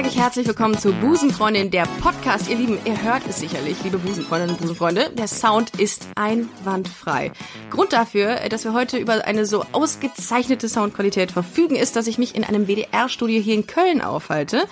Sage ich herzlich willkommen zu Busenfreundin, der Podcast. Ihr Lieben, ihr hört es sicherlich, liebe Busenfreundinnen und Busenfreunde. Der Sound ist einwandfrei. Grund dafür, dass wir heute über eine so ausgezeichnete Soundqualität verfügen, ist, dass ich mich in einem WDR-Studio hier in Köln aufhalte,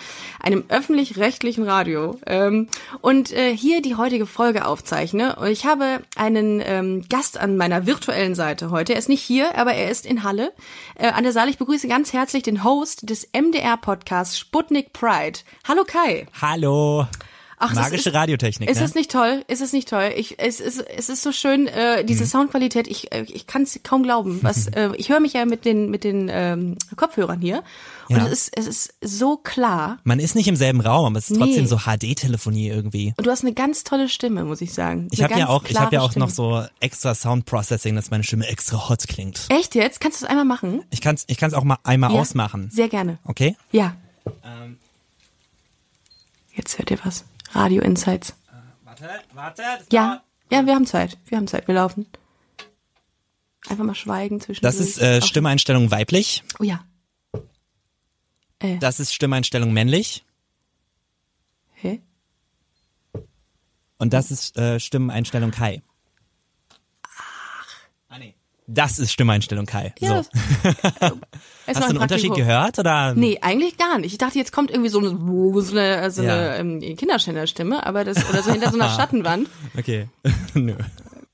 einem öffentlich-rechtlichen Radio, ähm, und äh, hier die heutige Folge aufzeichne. Und ich habe einen ähm, Gast an meiner virtuellen Seite heute. Er ist nicht hier, aber er ist in Halle. Äh, an der Saal, ich begrüße ganz herzlich den Host des MDR-Podcasts Sputnik Pride. Hallo Kai. Hallo. Ach, das Magische ist- Radiotechnik. Ist ne? es nicht toll? Ist es nicht toll? Ich, es, ist, es ist so schön, äh, diese Mhm. Soundqualität. Ich, äh, ich kann es kaum glauben. Was, äh, ich höre mich ja mit den mit den ähm, Kopfhörern hier und Ja. es ist es ist so klar. Man ist nicht im selben Raum, aber es ist Nee. trotzdem so HD-Telefonie irgendwie. Und du hast eine ganz tolle Stimme, muss ich sagen. Ich habe ja auch, ich habe ja auch noch so extra Sound Processing, dass meine Stimme extra hot klingt. Echt jetzt? Kannst du es einmal machen? Ich kann's, ich kann's auch mal einmal Ja? ausmachen. Sehr gerne. Okay? Ja. Ähm. Jetzt hört ihr was. Radio Insights. Warte, warte. Ja. Ja, wir haben Zeit. Wir haben Zeit. Wir laufen. Einfach mal schweigen zwischen. Das ist äh, Stimmeinstellung weiblich. Oh ja. Äh, Das ist Stimmeinstellung männlich. hä? Und das ist äh, Stimmeinstellung Kai. Ah. Das ist Stimmeinstellung Kai. Ja, so. Es Hast du einen Unterschied gehört oder? Nee, eigentlich gar nicht. Ich dachte, jetzt kommt irgendwie so eine, so eine, so Ja. eine ähm, Kinderschänderstimme, aber das, oder so hinter so einer Schattenwand. Okay. Nö.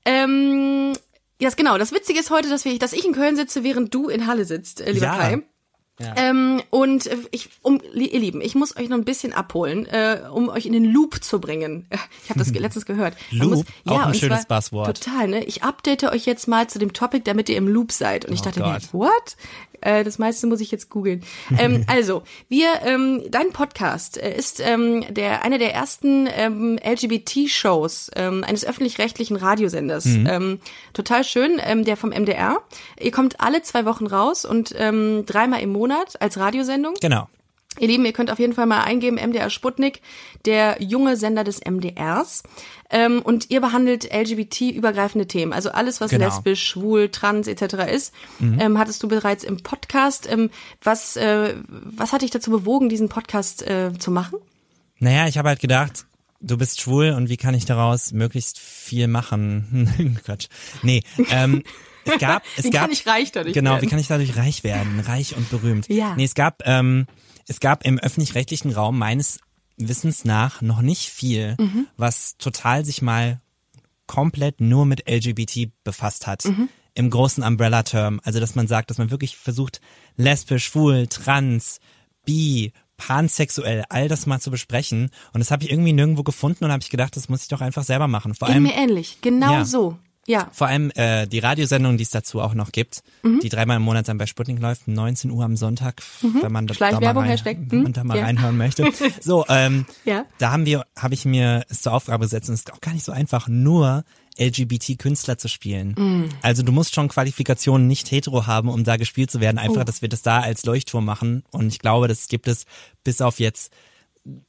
Ähm, ja, yes, genau. Das Witzige ist heute, dass, wir, dass ich in Köln sitze, während du in Halle sitzt, äh, lieber Ja. Kai. Ähm, und äh, ich, um, ihr Lieben, ich muss euch noch ein bisschen abholen, äh, um euch in den Loop zu bringen. Ich habe das letztens gehört. Loop? Auch ein schönes Buzzword. Total, ne? Ich update euch jetzt mal zu dem Topic, damit ihr im Loop seid. Und ich Oh dachte Gott. mir, what? Äh, das meiste muss ich jetzt googeln. ähm, also, wir, ähm, dein Podcast äh, ist ähm, der einer der ersten ähm, LGBT-Shows ähm, eines öffentlich-rechtlichen Radiosenders. Mhm. Ähm, total schön, ähm, der vom MDR. Ihr kommt alle zwei Wochen raus und ähm, dreimal im Monat als Radiosendung. Genau. Ihr Lieben, ihr könnt auf jeden Fall mal eingeben, MDR Sputnik, der junge Sender des MDRs. Ähm, und ihr behandelt LGBT-übergreifende Themen. Also alles, was Genau. lesbisch, schwul, trans etc. ist, Mhm. ähm, hattest du bereits im Podcast. Ähm, was, äh, was hat dich dazu bewogen, diesen Podcast äh, zu machen? Naja, ich habe halt gedacht, du bist schwul und wie kann ich daraus möglichst viel machen? Quatsch. Nee, ähm, es gab, es Wie gab, kann ich reich dadurch genau, werden? wie kann ich dadurch reich werden? Reich und berühmt. Ja. Nee, es gab, ähm, es gab im öffentlich-rechtlichen Raum meines Wissens nach noch nicht viel, Mhm. was total sich mal komplett nur mit LGBT befasst hat. Mhm. Im großen Umbrella-Term. Also, dass man sagt, dass man wirklich versucht, lesbisch, schwul, trans, bi, pansexuell, all das mal zu besprechen. Und das habe ich irgendwie nirgendwo gefunden und habe ich gedacht, das muss ich doch einfach selber machen. Vor allem, mir ähnlich. Genau Ja. so. Ja. vor allem äh, die Radiosendung, die es dazu auch noch gibt, Mhm. die dreimal im Monat dann bei Sputnik läuft, 19 Uhr am Sonntag, wenn man da, da mal, rein, wenn man hm? da mal Ja. reinhören möchte. So, ähm, Ja. da haben wir, habe ich mir es zur Aufgabe gesetzt und es ist auch gar nicht so einfach, nur LGBT-Künstler zu spielen. Mm. Also du musst schon Qualifikationen nicht hetero haben, um da gespielt zu werden. Einfach, Oh. dass wir das da als Leuchtturm machen. Und ich glaube, das gibt es bis auf jetzt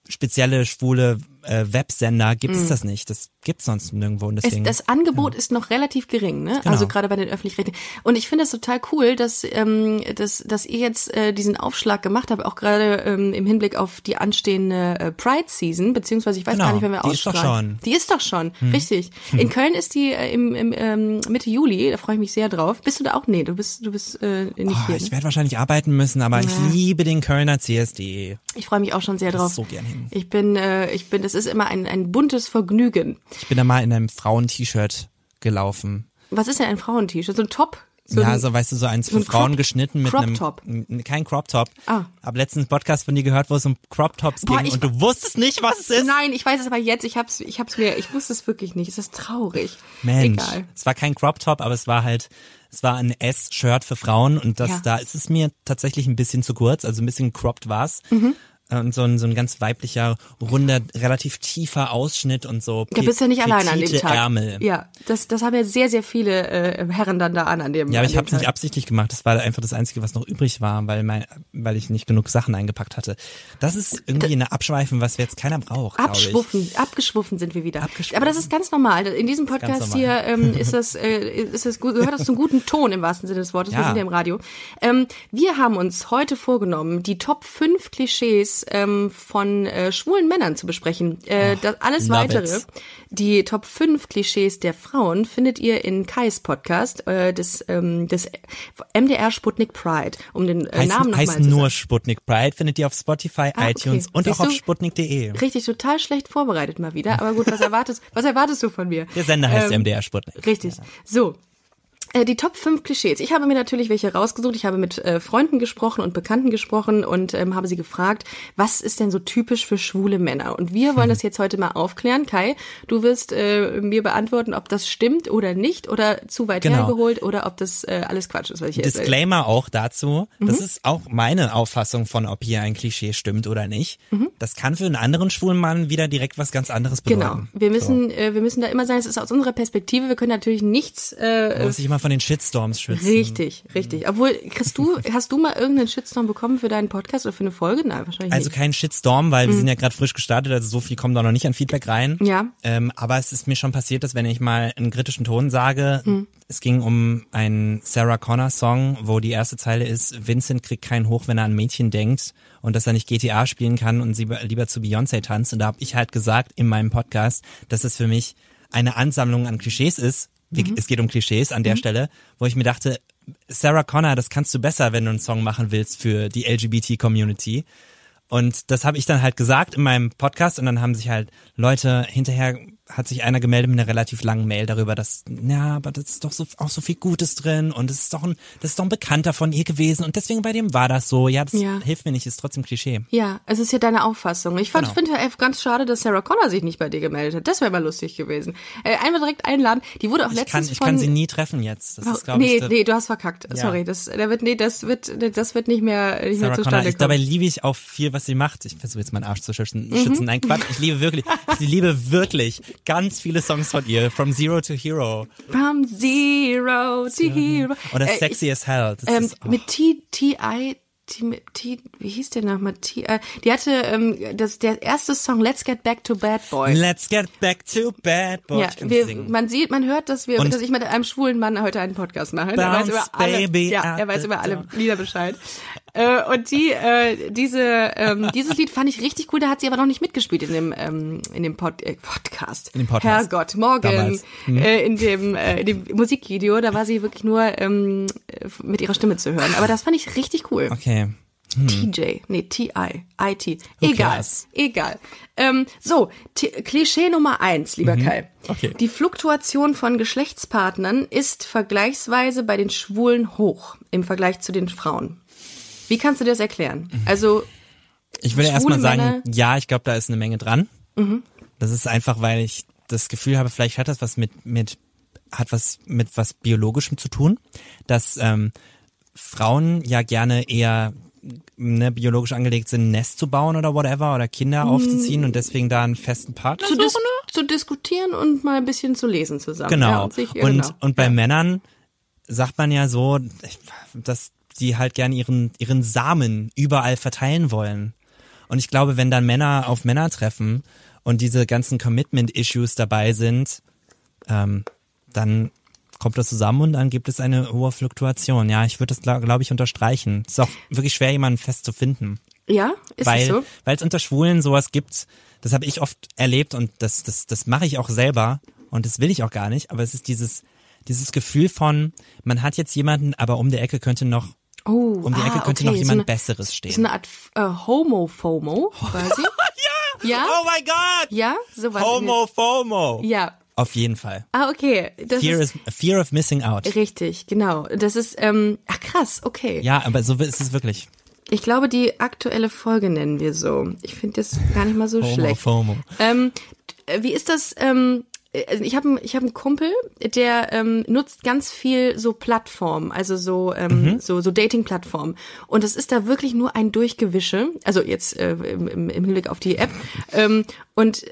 spezielle schwule äh, Websender gibt es das nicht. Das gibt's sonst nirgendwo. Und Mm. Es, deswegen, das Angebot ist noch relativ gering, ne? Genau. Also gerade bei den öffentlich-rechtlichen. Und ich finde es total cool, dass, ähm, dass, dass ihr jetzt äh, diesen Aufschlag gemacht habt, auch gerade ähm, im Hinblick auf die anstehende äh, Pride-Season, beziehungsweise ich weiß Genau, gar nicht, wenn wir die ist doch ausstrahlen. schon. Die ist doch schon, richtig. In Köln ist die äh, im, im ähm, Mitte Juli, da freue ich mich sehr drauf. Bist du da auch? Nee, du bist, du bist äh, nicht Oh, hier. ich werde wahrscheinlich arbeiten müssen, aber ich liebe den Kölner CSD. Ich freue mich auch schon sehr drauf. so gern hin. Ich bin, äh, ich bin, das ist immer ein, ein buntes Vergnügen. Ich bin da mal in einem Frauen-T-Shirt gelaufen. Was ist denn ein Frauent-T-Shirt? So ein Top? So ja, ein, so weißt du, so eins so für ein Frauen Crop- geschnitten mit Crop einem Top. kein Crop Top. Ah. Hab letztens einen Podcast von dir gehört, wo es um Crop Tops Boah, ging und du wusstest nicht, was es ist. Nein, ich weiß es aber jetzt. Ich hab's, ich hab's mir, ich wusste es wirklich nicht. Es ist traurig. Mensch, Egal. es war kein Crop Top, aber es war halt, es war ein S-Shirt für Frauen und das Ja. da ist es mir tatsächlich ein bisschen zu kurz, also ein bisschen cropped war's. Mhm. Und so ein, so ein ganz weiblicher, runder, relativ tiefer Ausschnitt und so. Da bist du ja nicht allein an dem Tag. Ärmel. Ja, das, das haben ja sehr, sehr viele äh, Herren dann da an an dem Ja, aber ich habe es nicht absichtlich gemacht. Das war einfach das Einzige, was noch übrig war, weil mein, weil ich nicht genug Sachen eingepackt hatte. Das ist irgendwie eine Abschweifen, was jetzt keiner braucht. Abschwuffen, abgeschwuffen sind wir wieder. Aber das ist ganz normal. In diesem Podcast hier ähm, ist das, äh, ist das gut, gehört das zum guten Ton im wahrsten Sinne des Wortes. Wir Ja. sind ja im Radio. Ähm, wir haben uns heute vorgenommen, die Top 5 Klischees ähm, von äh, schwulen Männern zu besprechen. Äh, das, alles love weitere, it. die Top 5 Klischees der Frauen, findet ihr in Kais Podcast äh, des, ähm, des MDR Sputnik Pride. Um den äh, Heißt, Namen nochmal heißt zu sagen. nur Sputnik Pride, findet ihr auf Spotify, Ah, okay. iTunes und Siehst auch auf sputnik.de. Richtig, total schlecht vorbereitet mal wieder. Aber gut, was erwartest, was erwartest du von mir? Der Sender heißt Ähm, MDR Sputnik. Richtig. So. Äh, Die Top 5 Klischees. Ich habe mir natürlich welche rausgesucht. Ich habe mit äh, Freunden gesprochen und Bekannten gesprochen und ähm, habe sie gefragt, was ist denn so typisch für schwule Männer? Und wir wollen das jetzt heute mal aufklären. Kai, du wirst äh, mir beantworten, ob das stimmt oder nicht oder zu weit Genau. hergeholt oder ob das äh, alles Quatsch ist, was ich. Disclaimer auch dazu. Das Mhm. ist auch meine Auffassung von, ob hier ein Klischee stimmt oder nicht. Mhm. Das kann für einen anderen schwulen Mann wieder direkt was ganz anderes Genau. bedeuten. Wir müssen, äh, wir müssen da immer sagen, es ist aus unserer Perspektive. Wir können natürlich nichts äh, Immer von den Shitstorms schützen. Richtig, richtig. Obwohl, kriegst du, hast du mal irgendeinen Shitstorm bekommen für deinen Podcast oder für eine Folge? Nein, wahrscheinlich Also nicht. kein Shitstorm, weil wir sind ja gerade frisch gestartet, also so viel kommt da noch nicht an Feedback rein. Mhm. Ja. Ähm, aber es ist mir schon passiert, dass wenn ich mal einen kritischen Ton sage, Mhm. es ging um einen Sarah Connor Song, wo die erste Zeile ist, Vincent kriegt keinen hoch, wenn er an Mädchen denkt und dass er nicht GTA spielen kann und sie lieber zu Beyoncé tanzt. Und da habe ich halt gesagt in meinem Podcast, dass es für mich eine Ansammlung an Klischees ist. Mhm. Es geht um Klischees an der Stelle, wo ich mir dachte, Sarah Connor, das kannst du besser, wenn du einen Song machen willst für die LGBT-Community. Und das habe ich dann halt gesagt in meinem Podcast und dann haben sich halt Leute hinterher hat sich einer gemeldet mit einer relativ langen Mail darüber, dass ja, aber das ist doch so auch so viel Gutes drin und es ist doch ein das ist doch ein Bekannter von ihr gewesen und deswegen bei dem war das so. Ja, das Ja. hilft mir nicht, ist trotzdem Klischee. Ja, es ist ja deine Auffassung. Ich Genau. finde ja ganz schade, dass Sarah Connor sich nicht bei dir gemeldet hat. Das wäre mal lustig gewesen. Äh, einmal direkt einladen. Die wurde auch Ich letztens kann ich von kann sie nie treffen jetzt. Das ist glaube nee, ich der- nee, du hast verkackt. Ja. Sorry, das, da wird, nee, das wird, das wird nicht mehr, nicht mehr Sarah zustande Connor, ich, dabei liebe ich auch viel, was sie macht. Ich versuche jetzt meinen Arsch zu schützen. Mhm. schützen. Nein, Quatsch. Ich liebe wirklich, ich liebe wirklich ganz viele Songs von ihr. From Zero to Hero. From Zero to Hero. Oder Äh, Sexy as Hell. Ähm, ist, oh. mit T-I, T, T, wie hieß der nochmal? T, äh, die hatte, ähm, das, der erste Song Let's Get Back to Bad Boy. Let's get back to bad boy. Ja, wir, man sieht, man hört, dass wir, Und- dass ich mit einem schwulen Mann heute einen Podcast mache. Er weiß über alle, ja, er weiß über alle. Lieder Bescheid. Äh, und die, äh, diese, ähm, dieses Lied fand ich richtig cool. Da hat sie aber noch nicht mitgespielt in dem, ähm, in dem Pod, äh, Podcast. In dem Podcast. Herrgott, morgen. Hm. äh, in dem, äh, in dem Musikvideo. Da war sie wirklich nur ähm, äh, mit ihrer Stimme zu hören. Aber das fand ich richtig cool. Okay. TJ, nee, TI, IT. Egal, egal. Ähm, so, T Klischee Nummer eins, lieber Kai. Okay. Die Fluktuation von Geschlechtspartnern ist vergleichsweise bei den Schwulen hoch im Vergleich zu den Frauen. Wie kannst du dir das erklären? Also, Ich würde erstmal sagen, Männer- ja, ich glaube, da ist eine Menge dran. Das ist einfach, weil ich das Gefühl habe, vielleicht hat das was mit, mit, hat was mit was Biologischem zu tun, dass ähm, Frauen ja gerne eher ne, biologisch angelegt sind, ein Nest zu bauen oder whatever oder Kinder aufzuziehen und deswegen da einen festen Partner zu, dis zu diskutieren und mal ein bisschen zu lesen zusammen. Genau. Ja, und sich, ja, und, genau. und bei ja. Männern sagt man ja so, dass die halt gerne ihren, ihren Samen überall verteilen wollen. Und ich glaube, wenn dann Männer auf Männer treffen und diese ganzen Commitment-Issues dabei sind, ähm, dann kommt das zusammen und dann gibt es eine hohe Fluktuation. Ja, ich würde das, glaube glaub ich, unterstreichen. Es ist auch wirklich schwer, jemanden festzufinden Ja, ist weil es so? weil es unter Schwulen sowas gibt, das habe ich oft erlebt und das das das mache ich auch selber und das will ich auch gar nicht, aber es ist dieses dieses Gefühl von man hat jetzt jemanden, aber um die Ecke könnte noch Oh, um die ah, Ecke könnte okay, noch jemand so eine, besseres So stehen. eine Art äh, Homo-FOMO, quasi. ja! Ja? Oh my god! Ja, sowas. in Homo FOMO. der- Ja. Auf jeden Fall. Ah, okay. Das Fear ist is fear of missing out. richtig, genau. Das ist, ähm, ach krass, okay. Ja, aber so ist es wirklich. Ich glaube, die aktuelle Folge nennen wir so. Ich finde das gar nicht mal so Homo schlecht. FOMO. Ähm, äh, wie ist das? Ähm, also ich habe ich hab einen Kumpel, der ähm, nutzt ganz viel so Plattformen, also so ähm, so so Dating-Plattformen. Und das ist da wirklich nur ein Durchgewische. Also jetzt äh, im, im, im Hinblick auf die App. Ähm, und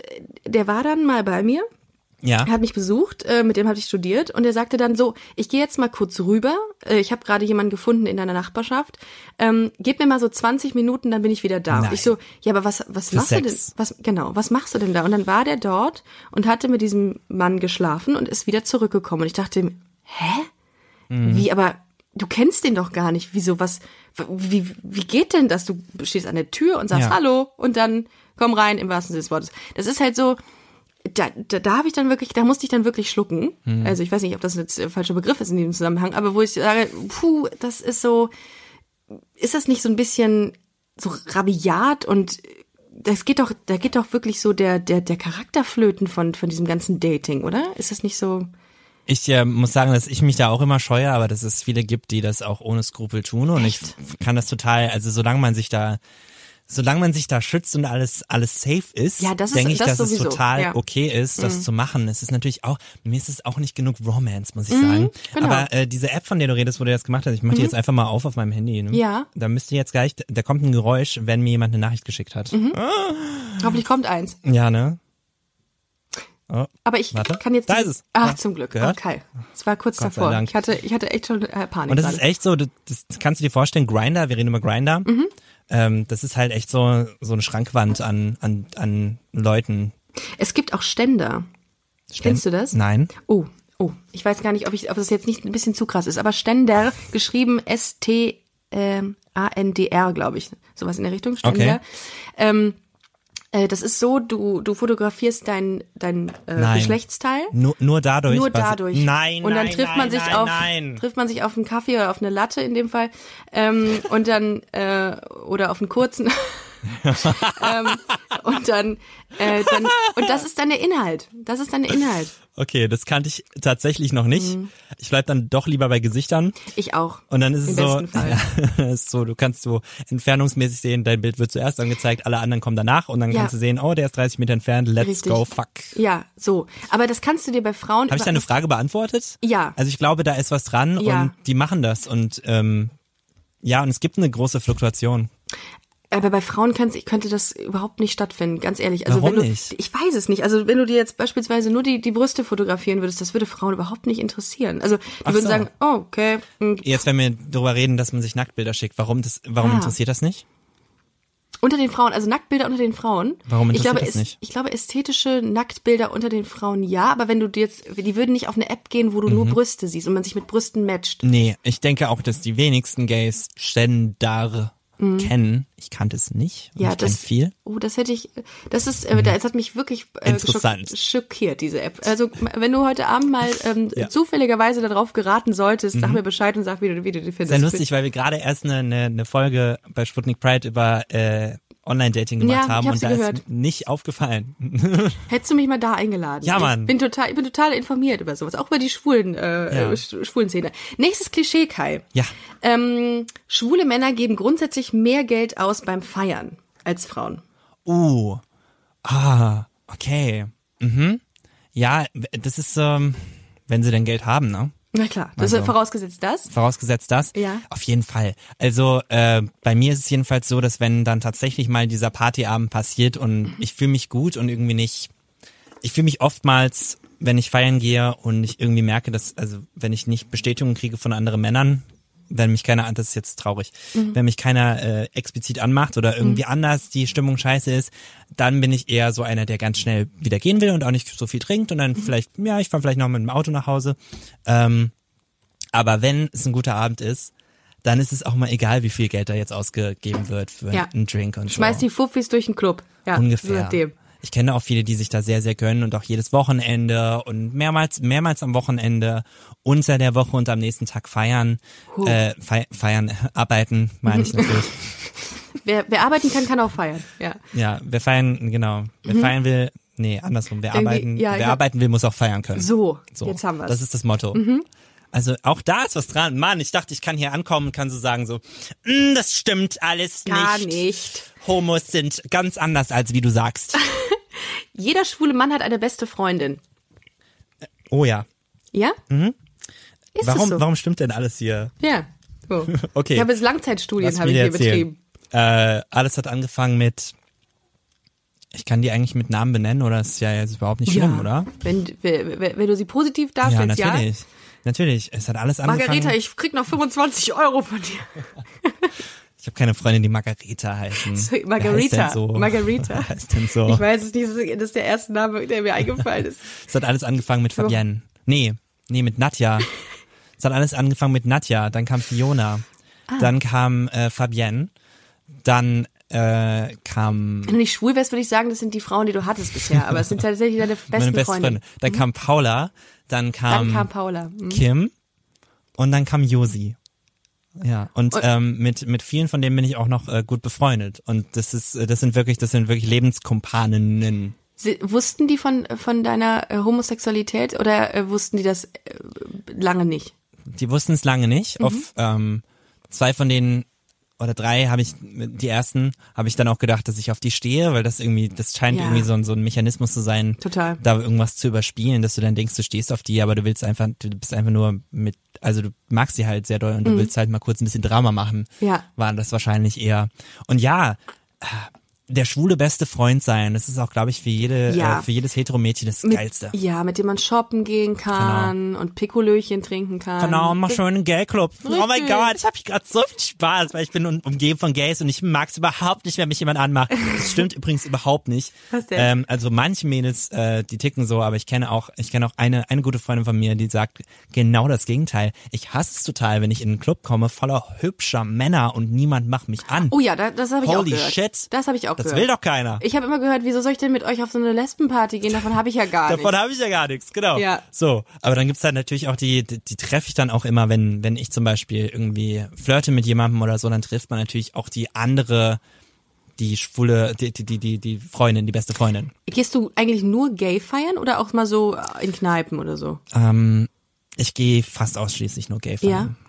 der war dann mal bei mir Ja. er hat mich besucht, äh, mit dem habe ich studiert und er sagte dann so, ich gehe jetzt mal kurz rüber, äh, ich habe gerade jemanden gefunden in deiner Nachbarschaft, ähm, gib mir mal so 20 Minuten, dann bin ich wieder da. Und Nein. ich so, ja, aber was, was Für machst du denn? Sex. Was, genau, was machst du denn da? Und dann war der dort und hatte mit diesem Mann geschlafen und ist wieder zurückgekommen. Und ich dachte, ihm, hä? Mhm. Wie, aber du kennst den doch gar nicht. Wieso, was, wie, wie geht denn das? Du stehst an der Tür und sagst Ja. Hallo und dann komm rein im wahrsten Sinne des Wortes. Das ist halt so, da, da, da habe ich dann wirklich, da musste ich dann wirklich schlucken. Mhm. Also ich weiß nicht, ob das jetzt der falsche Begriff ist in diesem Zusammenhang, aber wo ich sage, puh, das ist so, ist das nicht so ein bisschen so rabiat und das geht doch, da geht doch wirklich so der, der, der Charakterflöten von, von diesem ganzen Dating, oder? Ist das nicht so? Ich äh, muss sagen, dass ich mich da auch immer scheue, aber dass es viele gibt, die das auch ohne Skrupel tun und Echt? ich kann das total, also solange man sich da Solange man sich da schützt und alles alles safe ist, Ja, ist- denke ich, das dass es sowieso, total ja. Mhm. okay ist, das zu machen. Es ist natürlich auch, mir ist es auch nicht genug Romance, muss ich sagen. genau. Mhm. Aber äh, diese App, von der du redest, wo du das gemacht hast, ich mache die jetzt einfach mal auf auf meinem Handy. Ne? Ja. Da müsste jetzt gleich, da kommt ein Geräusch, wenn mir jemand eine Nachricht geschickt hat. Mhm. Hoffentlich kommt eins. Ja, ne? Oh, Aber ich Warte. kann jetzt. Da ist es. Ach, Ja. zum Glück. Gehört? Okay. Es war kurz Gott davor. Ich hatte, ich hatte echt schon äh, Panik. Und das gerade. ist echt so, das, das kannst du dir vorstellen, Grinder, wir reden über Grinder. Mhm. Ähm, das ist halt echt so, so eine Schrankwand an, an, an Leuten. Es gibt auch Ständer. Kennst du das? Nein. Oh, oh, ich weiß gar nicht, ob ich, ob das jetzt nicht ein bisschen zu krass ist, aber Ständer, geschrieben S-T, ähm, glaube ich. Sowas in der Richtung, Ständer. Okay. Ähm, äh, das ist so, du, du fotografierst dein, dein äh, Nein. Geschlechtsteil. Nur, nur dadurch. Nur dadurch. Nein, Und dann nein, trifft nein, man sich nein, auf, Nein. trifft man sich auf einen Kaffee oder auf eine Latte in dem Fall, ähm, und dann, äh, oder auf einen kurzen. ähm, und dann, äh, dann, und das ist dann der Inhalt. Das ist dann der Inhalt. Okay, das kannte ich tatsächlich noch nicht. Mhm. Ich bleib dann doch lieber bei Gesichtern. Ich auch. Und dann ist es so, ja, ist so, du kannst so entfernungsmäßig sehen, dein Bild wird zuerst angezeigt, alle anderen kommen danach und dann Ja. kannst du sehen, oh, der ist 30 Meter entfernt, let's Richtig. go, fuck. Ja, so. Aber das kannst du dir bei Frauen. Habe ich deine Frage beantwortet? Ja. Also ich glaube, da ist was dran Ja. und die machen das und ähm, ja, und es gibt eine große Fluktuation. Aber bei Frauen kann's, ich könnte das überhaupt nicht stattfinden, ganz ehrlich. Also Warum wenn du, nicht? Ich weiß es nicht. Also wenn du dir jetzt beispielsweise nur die, die Brüste fotografieren würdest, das würde Frauen überhaupt nicht interessieren. Also die Ach würden so. sagen, oh, okay. hm, Jetzt, wenn wir darüber reden, dass man sich Nacktbilder schickt, warum das, warum Ah. interessiert das nicht? Unter den Frauen, also Nacktbilder unter den Frauen. Warum ich interessiert glaube, das nicht? Ich glaube, ästhetische Nacktbilder unter den Frauen ja, aber wenn du dir jetzt, die würden nicht auf eine App gehen, wo du Mhm. nur Brüste siehst und man sich mit Brüsten matcht. Nee, ich denke auch, dass die wenigsten Gays Ständer kennen. Ich kannte es nicht. Mhm. Ja, ich das, viel. oh, das hätte ich, das ist, äh, das hat mich wirklich äh, Interessant. schock- schockiert, diese App. Also, wenn du heute Abend mal ähm, Ja. Mhm. zufälligerweise darauf geraten solltest, sag mir Bescheid und sag, wie du, wie du die findest. Sehr lustig, weil wir gerade erst eine, eine, eine Folge bei Sputnik Pride über äh, Online-Dating gemacht Ja, haben hab und da gehört. ist nicht aufgefallen. Hättest du mich mal da eingeladen? Ja, Mann. Ich bin total, ich bin total informiert über sowas, auch über die schwulen, äh, Ja. äh, Sch- schwulen Szene. Nächstes Klischee, Kai. Ja. Ähm, schwule Männer geben grundsätzlich mehr Geld aus beim Feiern als Frauen. Uh. Ah, okay. Mhm. Ja, das ist, ähm, wenn sie denn Geld haben, ne? Na klar, das Also. ist vorausgesetzt das. Vorausgesetzt das? Ja. Auf jeden Fall. Also äh, bei mir ist es jedenfalls so, dass wenn dann tatsächlich mal dieser Partyabend passiert und ich fühle mich gut und irgendwie nicht, ich fühle mich oftmals, wenn ich feiern gehe und ich irgendwie merke, dass, also wenn ich nicht Bestätigung kriege von anderen Männern, wenn mich keiner, das ist jetzt traurig, wenn mich keiner äh, explizit anmacht oder irgendwie anders die Stimmung scheiße ist, dann bin ich eher so einer, der ganz schnell wieder gehen will und auch nicht so viel trinkt und dann vielleicht, ja, ich fahre vielleicht noch mit dem Auto nach Hause. Ähm, aber wenn es ein guter Abend ist, dann ist es auch mal egal, wie viel Geld da jetzt ausgegeben wird für Ja. einen Drink und Schmeiß so. die Fuffis durch den Club. Ja, Ungefähr. So. Ich kenne auch viele, die sich da sehr, sehr gönnen und auch jedes Wochenende und mehrmals, mehrmals am Wochenende unter der Woche und am nächsten Tag feiern, Huh. äh, fei feiern, arbeiten, meine ich natürlich. Wer, wer arbeiten kann, kann auch feiern. Ja. ja, wer feiern, genau, wer feiern will, nee, andersrum, wer Mhm. Irgendwie, arbeiten, ja, wer hab- arbeiten will, muss auch feiern können. So, So, jetzt haben. Mhm. Das ist das Motto. Also auch da ist was dran. Mann, ich dachte, ich kann hier ankommen und kann so sagen so, "Mm, das stimmt alles Gar nicht. nicht. Homos sind ganz anders, als wie du sagst. Jeder schwule Mann hat eine beste Freundin. Oh ja. Ja? Mhm. Ist warum, so? warum stimmt denn alles hier? Ja. So. Okay. Ich habe jetzt Langzeitstudien habe ich hier erzählen. betrieben. Äh, alles hat angefangen mit. Ich kann die eigentlich mit Namen benennen, oder? Ist ja jetzt überhaupt nicht schlimm, ja. oder? Wenn, wenn, wenn du sie positiv Ja, darstellst, ja. Natürlich. Es hat alles angefangen. Margareta, ich krieg noch 25 Euro von dir. Ich habe keine Freundin, die Margareta heißen. So, Margarita. Heißt so? Margarita. Heißt denn so? Ich weiß es nicht, das ist der erste Name, der mir eingefallen ist. Es hat alles angefangen mit Fabienne. Nee, nee, mit Nadja. es hat alles angefangen mit Nadja, dann kam Fiona, Ah. dann kam äh, Fabienne, dann äh, kam Wenn du nicht schwul wärst, würde ich sagen, das sind die Frauen, die du hattest bisher. Aber es sind tatsächlich deine besten meine beste Freunde. Freundin. Dann kam Paula, dann kam, Dann kam Paula. Mhm. Kim und dann kam Josi. Ja, und, Und- ähm, mit mit vielen von denen bin ich auch noch äh, gut befreundet und das ist äh, das sind wirklich das sind wirklich Lebenskumpaninnen. Sie, wussten die von, von deiner äh, Homosexualität oder äh, wussten die das äh, lange nicht? Die wussten es lange nicht. Mhm. Auf ähm, zwei von denen oder drei habe ich, die ersten habe ich dann auch gedacht, dass ich auf die stehe, weil das irgendwie, das scheint Ja. irgendwie so ein, so ein Mechanismus zu sein, Total. da irgendwas zu überspielen, dass du dann denkst, du stehst auf die, aber du willst einfach, du bist einfach nur mit, also du magst sie halt sehr doll und du willst halt mal kurz ein bisschen Drama machen. Mhm. Ja. War das wahrscheinlich eher. Und ja, der schwule beste Freund sein, das ist auch, glaube ich, für jede, Ja. äh, für jedes Hetero-Mädchen das Mit, Geilste. Ja, mit dem man shoppen gehen kann und Pikolöchen trinken kann. Genau, mach schon einen Gay-Club. Oh mein. Gott, ich habe gerade so viel Spaß, weil ich bin um- umgeben von Gays und ich mag es überhaupt nicht, wenn mich jemand anmacht. Das stimmt übrigens überhaupt nicht. Was denn? Ähm, also manche Mädels, äh, die ticken so, aber ich kenne auch, ich kenne auch eine, eine gute Freundin von mir, die sagt genau das Gegenteil. Ich hasse es total, wenn ich in einen Club komme, voller hübscher Männer und niemand macht mich an. Oh ja, da, das habe ich auch Holy gehört. shit. Das habe ich auch das gehört. will doch keiner. Ich habe immer gehört, wieso soll ich denn mit euch auf so eine Lesbenparty gehen? Davon habe ich ja gar Davon nichts. habe ich ja gar nichts, genau. Ja. So, aber dann gibt's halt natürlich auch die, die, die treffe ich dann auch immer, wenn, wenn ich zum Beispiel irgendwie flirte mit jemandem oder so, dann trifft man natürlich auch die andere, die schwule, die, die, die, die, die Freundin, die beste Freundin. Gehst du eigentlich nur gay feiern oder auch mal so in Kneipen oder so? Ähm, ich gehe fast ausschließlich nur gay feiern. Ja,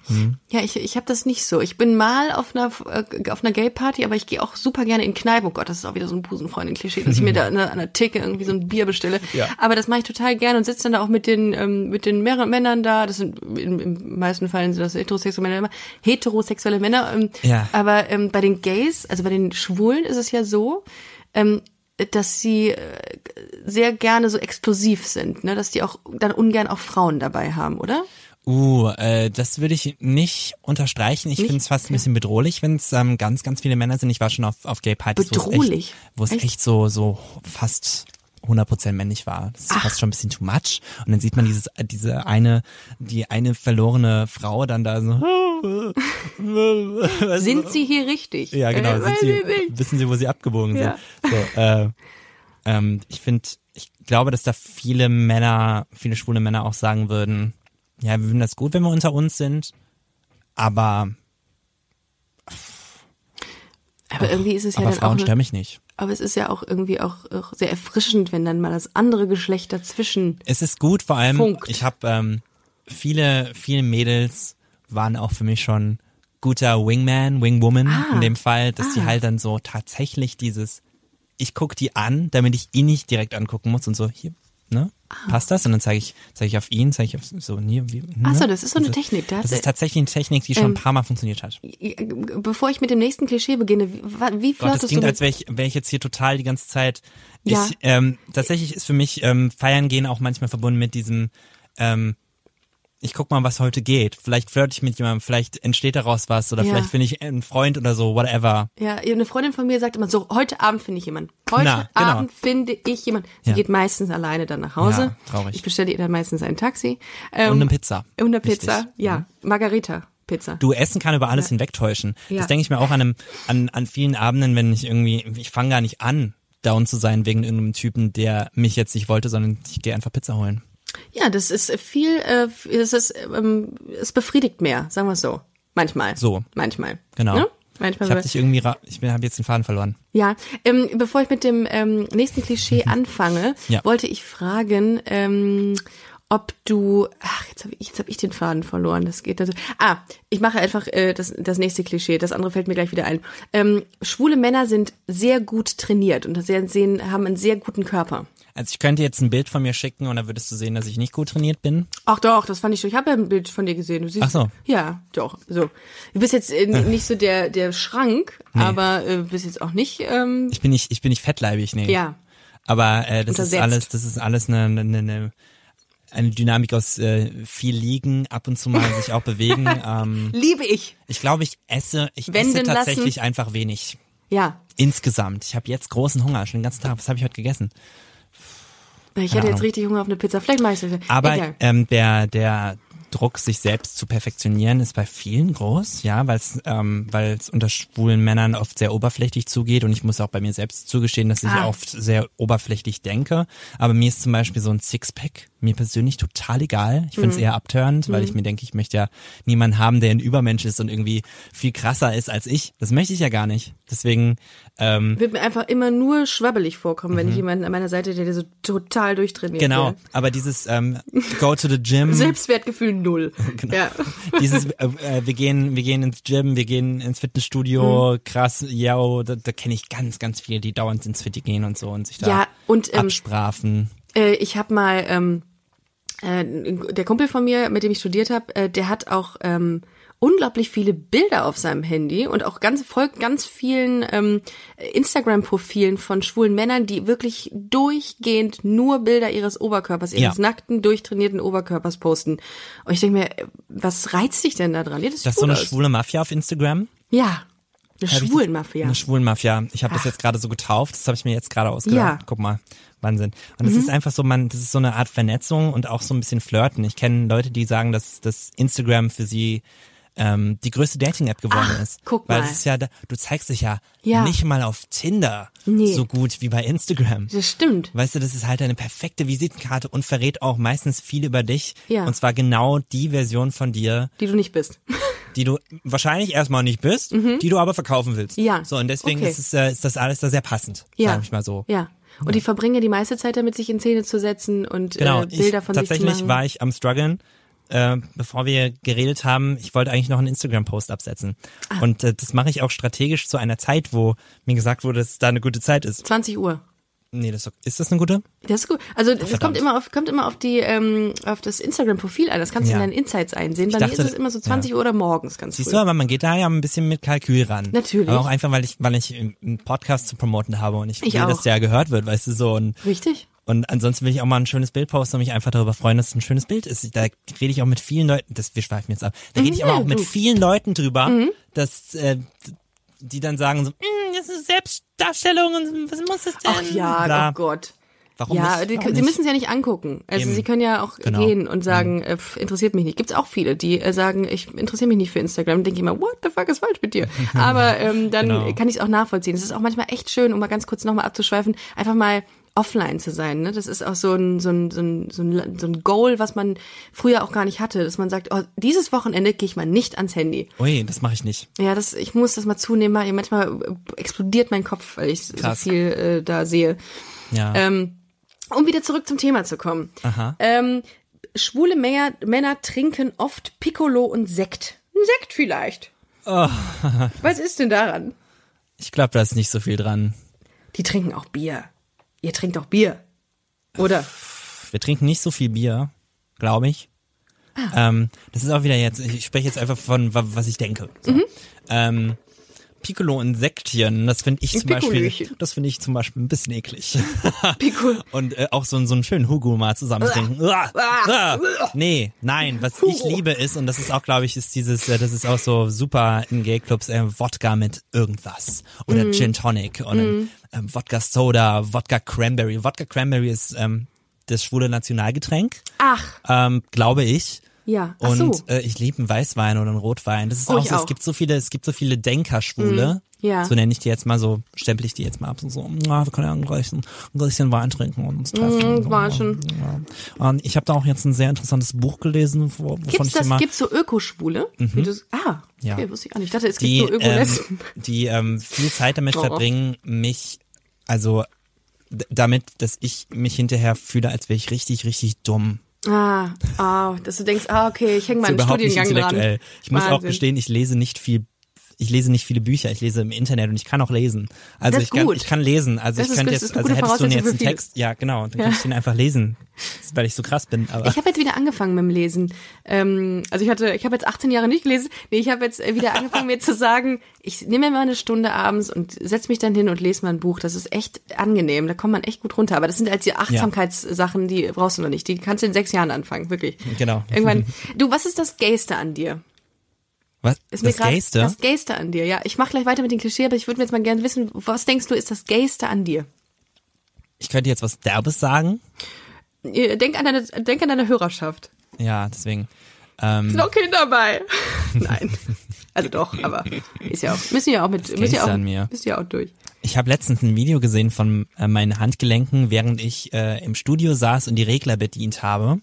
ich, ich habe das nicht so. Ich bin mal auf einer äh, auf einer Gay-Party, aber ich gehe auch super gerne in Kneipen. Oh Gott, das ist auch wieder so ein Busenfreundin-Klischee, dass ich mir da an der, an der Theke irgendwie so ein Bier bestelle. Ja. Aber das mache ich total gerne und sitze dann da auch mit den ähm, mit den mehreren Männern da. Das sind in, in meisten Fällen sind das heterosexuelle Männer, heterosexuelle Männer. Ähm, Ja. Aber ähm, bei den Gays, also bei den Schwulen, ist es ja so. Ähm, dass sie äh, sehr gerne so explosiv sind, ne? dass die auch dann ungern auch Frauen dabei haben, oder? Uh, äh, das würde ich nicht unterstreichen. Ich finde es fast ein bisschen bedrohlich, wenn es ähm, ganz, ganz viele Männer sind. Ich war schon auf, auf Bedrohlich? echt, wo es Echt? echt so, so fast 100% männlich war. Das ist fast schon ein bisschen too much. Und dann sieht man dieses, äh, diese eine, die eine verlorene Frau dann da so. Sind sie hier richtig? ja, genau. Sind sie, wissen Sie, wo sie abgebogen Ja. sind? So, äh, ähm, ich finde, ich glaube, dass da viele Männer, viele schwule Männer auch sagen würden, ja, wir finden das gut, wenn wir unter uns sind, aber, Aber irgendwie ist es ja aber dann auch, Frauen eine, stören mich nicht. aber es ist ja auch irgendwie auch, auch sehr erfrischend, wenn dann mal das andere Geschlecht dazwischen. Es ist gut, vor allem, Funkt. ich habe ähm, viele, viele Mädels waren auch für mich schon guter Wingman, Wingwoman Ah. in dem Fall, dass die Ah. halt dann so tatsächlich dieses, ich guck die an, damit ich ihn nicht direkt angucken muss und so, hier, ne? Passt das? Und dann zeige ich, zeige ich auf ihn, zeige ich auf so, wie, ne? Ach so, das ist so eine Das Technik, da Das ist tatsächlich eine Technik, die schon Ähm, ein paar Mal funktioniert hat. Bevor ich mit dem nächsten Klischee beginne, wie, wie Gott, das flirtest klingt, du als wäre ich, wär ich jetzt hier total die ganze Zeit. Ja. Ich, ähm, tatsächlich ist für mich ähm, Feiern gehen auch manchmal verbunden mit diesem, ähm, ich guck mal, was heute geht. Vielleicht flirte ich mit jemandem, vielleicht entsteht daraus was oder Ja. vielleicht finde ich einen Freund oder so, whatever. Ja, eine Freundin von mir sagt immer so, heute Abend finde ich jemanden. Heute Na, genau. Abend finde ich jemanden. Sie Ja. geht meistens alleine dann nach Hause. Ja, traurig. Ich bestelle ihr dann meistens ein Taxi. Ähm, Und eine Pizza. Und eine. Pizza, ja. Margarita Pizza. Du, Essen kann über alles hinwegtäuschen. Ja. Das denke ich mir auch an, einem, an, an vielen Abenden, wenn ich irgendwie, ich fange gar nicht an, down zu sein wegen irgendeinem Typen, der mich jetzt nicht wollte, sondern ich gehe einfach Pizza holen. Ja, das ist viel, äh, es ist, ähm, es befriedigt mehr, sagen wir es so. Manchmal. So. Manchmal. Genau. Ne? Manchmal. Ich habe dich irgendwie, ich habe jetzt den Faden verloren. Ja, ähm, bevor ich mit dem ähm, nächsten Klischee anfange, Ja. wollte ich fragen, ähm, ob du, ach, jetzt habe ich, jetzt hab ich den Faden verloren, das geht also. Ah, ich mache einfach äh, das, das nächste Klischee, das andere fällt mir gleich wieder ein. Ähm, schwule Männer sind sehr gut trainiert und sehr, sehen, haben einen sehr guten Körper. Also ich könnte jetzt ein Bild von mir schicken und da würdest du sehen, dass ich nicht gut trainiert bin. Ach doch, das fand ich schon. Ich habe ja ein Bild von dir gesehen. Du siehst, Ach so. Ja, doch. So. Du bist jetzt äh, nicht so der der Schrank, aber äh, bist jetzt auch nicht. Ähm, Ich bin nicht, ich bin nicht fettleibig, nee. ja. Aber äh, das Untersetzt. ist alles, das ist alles eine, eine, eine, eine Dynamik aus äh, viel liegen, ab und zu mal sich auch bewegen. Ähm, Liebe ich. ich glaube, ich esse, ich Wenden esse lassen. tatsächlich einfach wenig. Ja. Insgesamt. Ich habe jetzt großen Hunger, schon den ganzen Tag. Was habe ich heute gegessen? Ich hätte jetzt richtig Hunger auf eine Pizza. Vielleicht mache ich es. Aber ähm, der der Druck, sich selbst zu perfektionieren, ist bei vielen groß, ja, weil es ähm, weil es unter schwulen Männern oft sehr oberflächlich zugeht und ich muss auch bei mir selbst zugestehen, dass ich Ah. oft sehr oberflächlich denke. Aber mir ist zum Beispiel so ein Sixpack mir persönlich total egal. Ich finde Mhm. es eher abtörend, weil ich mir denke, ich möchte ja niemanden haben, der ein Übermensch ist und irgendwie viel krasser ist als ich. Das möchte ich ja gar nicht. Deswegen ähm, wird mir einfach immer nur schwabbelig vorkommen, wenn ich jemanden an meiner Seite, hätte, der so total durchtrainiert Mhm. genau. wäre. Aber dieses ähm, Go to the Gym. Selbstwertgefühl null. Genau. Ja. Dieses, äh, äh, wir gehen, wir gehen ins Gym, wir gehen ins Fitnessstudio, krass, ja, da, da kenne ich ganz, ganz viele, die dauernd ins Fitti gehen und so und sich da Ja, und ähm, abstrafen. Äh, ich habe mal ähm, äh, der Kumpel von mir, mit dem ich studiert habe, äh, der hat auch ähm, unglaublich viele Bilder auf seinem Handy und auch ganz folgt ganz vielen ähm, Instagram-Profilen von schwulen Männern, die wirklich durchgehend nur Bilder ihres Oberkörpers, ihres Ja. nackten, durchtrainierten Oberkörpers posten. Und ich denke mir, was reizt dich denn da dran? Ja, das, Das ist so eine aus. schwule Mafia auf Instagram. Ja, eine Hab ich schwulen das- Mafia. Eine schwulen Mafia. Ich habe das jetzt gerade so getauft, das habe ich mir jetzt gerade ausgedacht. Ja. Mhm. Guck mal, Wahnsinn. Und das ist einfach so, man, das ist so eine Art Vernetzung und auch so ein bisschen Flirten. Ich kenne Leute, die sagen, dass das Instagram für sie ähm, die größte Dating-App geworden Ach, ist. guck Weil mal. es ist ja, du zeigst dich ja, Ja. nicht mal auf Tinder Nee. so gut wie bei Instagram. Das stimmt. Weißt du, das ist halt eine perfekte Visitenkarte und verrät auch meistens viel über dich. Ja. Und zwar genau die Version von dir, Die du nicht bist. die du wahrscheinlich erstmal nicht bist, die du aber verkaufen willst. Mhm. Ja. So, und deswegen Okay. ist, es, äh, ist das alles da sehr passend, Ja. sag ich mal so. Ja. Und die verbringen ja die meiste Zeit damit, sich in Szene zu setzen und Genau, äh, Bilder ich, von sich zu tatsächlich machen. war ich am struggeln, äh, bevor wir geredet haben, ich wollte eigentlich noch einen Instagram-Post absetzen. Ah. Und äh, das mache ich auch strategisch zu einer Zeit, wo mir gesagt wurde, dass da eine gute Zeit ist. 20 Uhr. Nee, das ist, ist das eine gute? Das ist gut. Also das kommt immer auf kommt immer auf die ähm, auf das Instagram-Profil an. Das kannst du Ja. in deinen Insights einsehen. Bei Ich mir ist es immer so 20 Uhr oder morgens ganz Siehst früh. du, aber man geht da ja ein bisschen mit Kalkül ran. Natürlich. Aber auch einfach, weil ich, weil ich einen Podcast zu promoten habe und ich, Ich will, auch. dass der gehört wird, weißt du so. Und, Richtig? Und ansonsten will ich auch mal ein schönes Bild posten und mich einfach darüber freuen, dass es ein schönes Bild ist. Da rede ich auch mit vielen Leuten, das, wir schweifen jetzt ab, da rede ich aber Ja, auch mit vielen Leuten drüber, dass, äh, die dann sagen so, "Mm, das ist Selbstdarstellung und was muss das denn? Ach ja, Bla. oh Gott. Warum ja, nicht? die, Warum sie müssen es ja nicht angucken. Also Eben. sie können ja auch Genau. gehen und sagen, äh, interessiert mich nicht. Gibt's auch viele, die äh, sagen, ich interessiere mich nicht für Instagram. Denke ich immer, what the fuck ist falsch mit dir? Aber ähm, dann Genau. kann ich es auch nachvollziehen. Es ist auch manchmal echt schön, um mal ganz kurz nochmal abzuschweifen, einfach mal offline zu sein. Ne? Das ist auch so ein, so, ein, so, ein, so, ein, so ein Goal, was man früher auch gar nicht hatte, dass man sagt, oh, dieses Wochenende gehe ich mal nicht ans Handy. Ui, das mache ich nicht. Ja, das, ich muss das mal zunehmen. weil Manchmal explodiert mein Kopf, weil ich Krass. so viel äh, da sehe. Ja. Ähm, um wieder zurück zum Thema zu kommen. Aha. Ähm, schwule Männer, Männer trinken oft Piccolo und Sekt. Ein Sekt vielleicht. Oh. Was ist denn daran? Ich glaube, da ist nicht so viel dran. Die trinken auch Bier. Ihr trinkt auch Bier. Oder? Wir trinken nicht so viel Bier, glaube ich. Ah. Ähm, das ist auch wieder jetzt, ich spreche jetzt einfach von, wa- was ich denke. So. Mhm. Ähm, Piccolo und Sektchen, das finde ich zum Beispiel, das finde ich zum Beispiel ein bisschen eklig. Piccolo. Und äh, auch so, so einen schönen Hugo mal zusammen trinken. Uah, uah. Nee, nein, was ich liebe ist, und das ist auch, glaube ich, ist dieses, äh, das ist auch so super in Gay-Clubs, äh, Wodka mit irgendwas. Oder Gin Tonic und ähm, Wodka Soda, Wodka Cranberry. Wodka Cranberry ist ähm, das schwule Nationalgetränk, Ach, ähm, glaube ich. Ja. Ach Und so. äh, ich liebe einen Weißwein oder einen Rotwein. Das ist Oh, auch so, auch. es gibt so viele, es gibt so viele Denkerschwule. ja. So nenne ich die jetzt mal so, stempel ich die jetzt mal ab. So, so ja, wir können ja ein Gleichen, ein Gläschen Wein trinken und uns treffen. Mm, und so. Ja. Und ich habe da auch jetzt ein sehr interessantes Buch gelesen, wo, wovon Gibt's ich das, gibt's so Ökoschwule? Wie du's- ah, Ja. okay, wusste ich auch nicht. Ich dachte, es gibt die, nur ähm, die ähm, viel Zeit damit Oh. verbringen, mich, also damit, dass ich mich hinterher fühle, als wäre ich richtig, richtig dumm. Ah, ah, dass du denkst, ah, okay, ich hänge mal ist einen überhaupt nicht Studiengang intellektuell. dran. Ich muss auch Wahnsinn. gestehen, ich lese nicht viel ich lese nicht viele Bücher, ich lese im Internet und ich kann auch lesen. Also ich kann, ich kann lesen. Also Das ich könnte jetzt, also hättest du mir jetzt einen. Text, ja genau, dann Ja. könnte ich den einfach lesen, weil ich so krass bin. Aber Ich habe jetzt wieder angefangen mit dem Lesen. Ähm, also ich hatte, ich habe jetzt 18 Jahre nicht gelesen. Nee, ich habe jetzt äh, wieder angefangen, mir zu sagen, ich nehme mir mal eine Stunde abends und setz mich dann hin und lese mal ein Buch. Das ist echt angenehm. Da kommt man echt gut runter. Aber das sind halt die Achtsamkeitssachen, die brauchst du noch nicht. Die kannst du in sechs Jahren anfangen, wirklich. Genau. Irgendwann. Du, was ist das Gayste an dir? Was? Ist das grad- Gayste? Das Gayste an dir, ja. Ich mache gleich weiter mit den Klischee, aber ich würde mir jetzt mal gerne wissen, was denkst du, ist das Gayste an dir? Ich könnte jetzt was Derbes sagen. Denk an deine, denk an deine Hörerschaft. Ja, deswegen. Ähm, noch Kinder dabei. Nein. Also doch, aber ist ja auch, müssen ja auch mit, müssen ja auch, an mir. müssen ja auch durch. Ich habe letztens ein Video gesehen von äh, meinen Handgelenken, während ich äh, im Studio saß und die Regler bedient habe.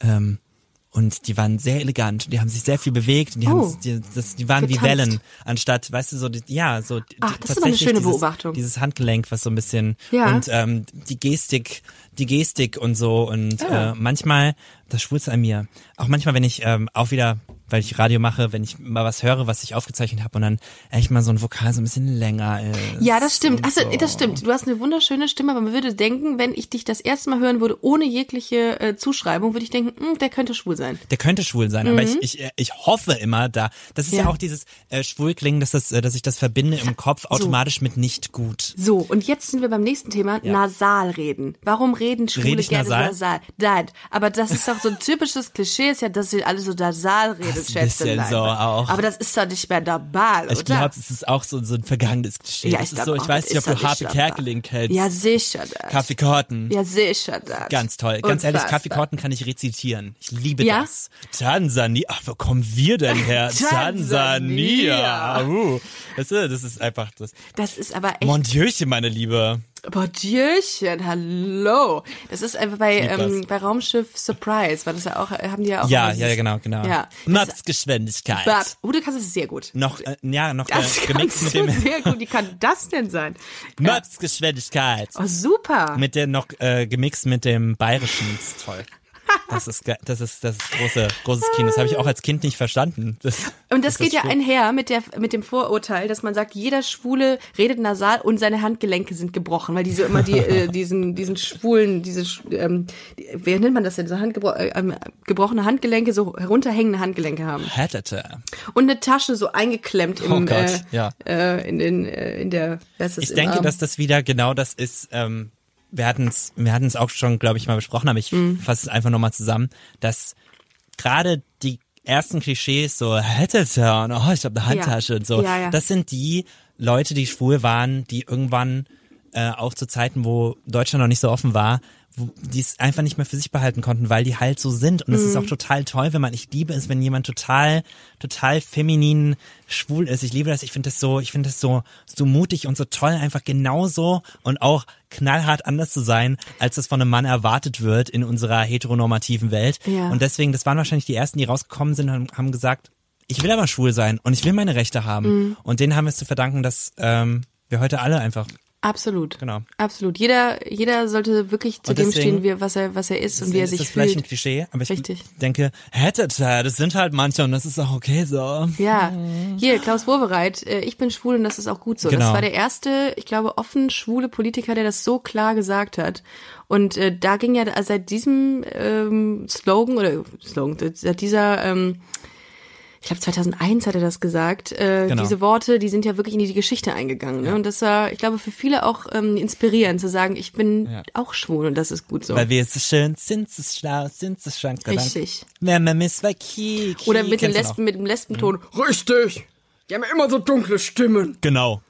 Ähm, und die waren sehr elegant. Die haben sich sehr viel bewegt. Und die, Oh. haben, die, das, die waren Getanzt. wie Wellen, anstatt, weißt du, so, die, ja, so. Ach, das ist eine tatsächlich schöne dieses, Beobachtung. Dieses Handgelenk, was so ein bisschen Ja. und ähm, die Gestik, die Gestik und so und Ja. äh, manchmal das Schwulste an mir. Auch manchmal, wenn ich ähm, auch wieder, weil ich Radio mache, wenn ich mal was höre, was ich aufgezeichnet habe und dann echt mal so ein Vokal so ein bisschen länger ist. Ja, das stimmt. Also, so. das stimmt. Du hast eine wunderschöne Stimme, aber man würde denken, wenn ich dich das erste Mal hören würde, ohne jegliche äh, Zuschreibung, würde ich denken, hm, der könnte schwul sein. Der könnte schwul sein, aber ich, ich, äh, ich hoffe immer da. Das ist ja, Mhm. Ja. auch dieses äh, Schwulklingen, dass, das, äh, dass ich das verbinde im Kopf automatisch mit nicht gut. So, und jetzt sind wir beim nächsten Thema, Nasalreden. Warum reden Schwule Rede ich gerne nasal? nasal? Nein, aber das ist doch so ein typisches Klischee, ist ja, dass sie alle so nasal reden, ist ein bisschen so auch. Aber das ist doch nicht mehr normal, Ich oder? glaube, es ist auch so, so ein vergangenes Klischee. Ja, ich glaub so, ich auch, weiß nicht, ob du Harpe Kerkeling kennst. Ja, sicher. Das. Kaffeekorten. Ja, sicher. Das. Ganz toll. Ganz ehrlich, Unfassbar. Kaffeekorten kann ich rezitieren. Ich liebe Ja? das. Tansania. Ach, wo kommen wir denn her? Tansania. Tansania. Uh, das, ist, das ist einfach das. Das ist aber echt. Mon Dieuchen, meine Liebe. Bordierchen, hallo. Das ist einfach bei, ähm, bei Raumschiff Surprise, war das ja auch, haben die ja auch. Ja, ja, genau, genau. Ja. Matzgeschwindigkeit. Bab, oh, du kannst es sehr gut. Noch, äh, ja, noch Das äh, gemixt mit dem sehr gut. Wie kann das denn sein? Matzgeschwindigkeit. Oh, super. Mit der noch äh, gemixt mit dem bayerischen. Ist toll. Das ist das ist das ist große großes Kino. Das habe ich auch als Kind nicht verstanden. Das, Und das dass geht ja schwul- einher mit der mit dem Vorurteil, dass man sagt, jeder Schwule redet nasal und seine Handgelenke sind gebrochen, weil die so immer die äh, diesen diesen schwulen diese ähm, die, wie nennt man das denn so Handgebro äh, ähm, gebrochene Handgelenke so herunterhängende Handgelenke haben Hättete. und eine Tasche so eingeklemmt im Oh Gott, äh, ja. äh, in den äh, in der was ist das, Ich denke, Arm? dass das wieder genau das ist. Ähm, wir hatten es, wir hatten es auch schon, glaube ich, mal besprochen, aber ich Mhm. fasse es einfach nochmal zusammen, dass gerade die ersten Klischees so hättete und oh, ich habe eine Handtasche und so, Ja, ja. das sind die Leute, die schwul waren, die irgendwann äh, auch zu Zeiten, wo Deutschland noch nicht so offen war, die es einfach nicht mehr für sich behalten konnten, weil die halt so sind. Und es Mhm. ist auch total toll, wenn man, ich liebe es, wenn jemand total, total feminin schwul ist. Ich liebe das, ich finde das so, ich finde das so, so mutig und so toll, einfach genauso und auch knallhart anders zu sein, als das von einem Mann erwartet wird in unserer heteronormativen Welt. Ja. Und deswegen, das waren wahrscheinlich die ersten, die rausgekommen sind und haben gesagt, ich will aber schwul sein und ich will meine Rechte haben. Mhm. Und denen haben wir es zu verdanken, dass ähm, wir heute alle einfach absolut Genau. absolut jeder jeder sollte wirklich zu Und dem deswegen- stehen, wie, was er was er ist und wie er ist sich das vielleicht ein fühlt. Klischee, aber ich Richtig. denke, hättete, das sind halt manche und das ist auch okay so. Ja, hier, Klaus Wowereit, äh, ich bin schwul und das ist auch gut so. Das Genau. war der erste, ich glaube, offen schwule Politiker, der das so klar gesagt hat. Und äh, da ging ja seit diesem ähm, Slogan oder Slogan, seit dieser, ähm, ich glaube 2001 hat er das gesagt, äh, Genau. diese Worte, die sind ja wirklich in die Geschichte eingegangen. Ne? Und das war, ich glaube, für viele auch ähm, inspirierend zu sagen, ich bin Ja. auch schwul und das ist gut so. Weil wir so schön, sind sie schlau, sind sie schlank. Richtig. Oder mit dem Lesben, mit dem Lesbenton. Mhm. Richtig. Die haben ja immer so dunkle Stimmen. Genau.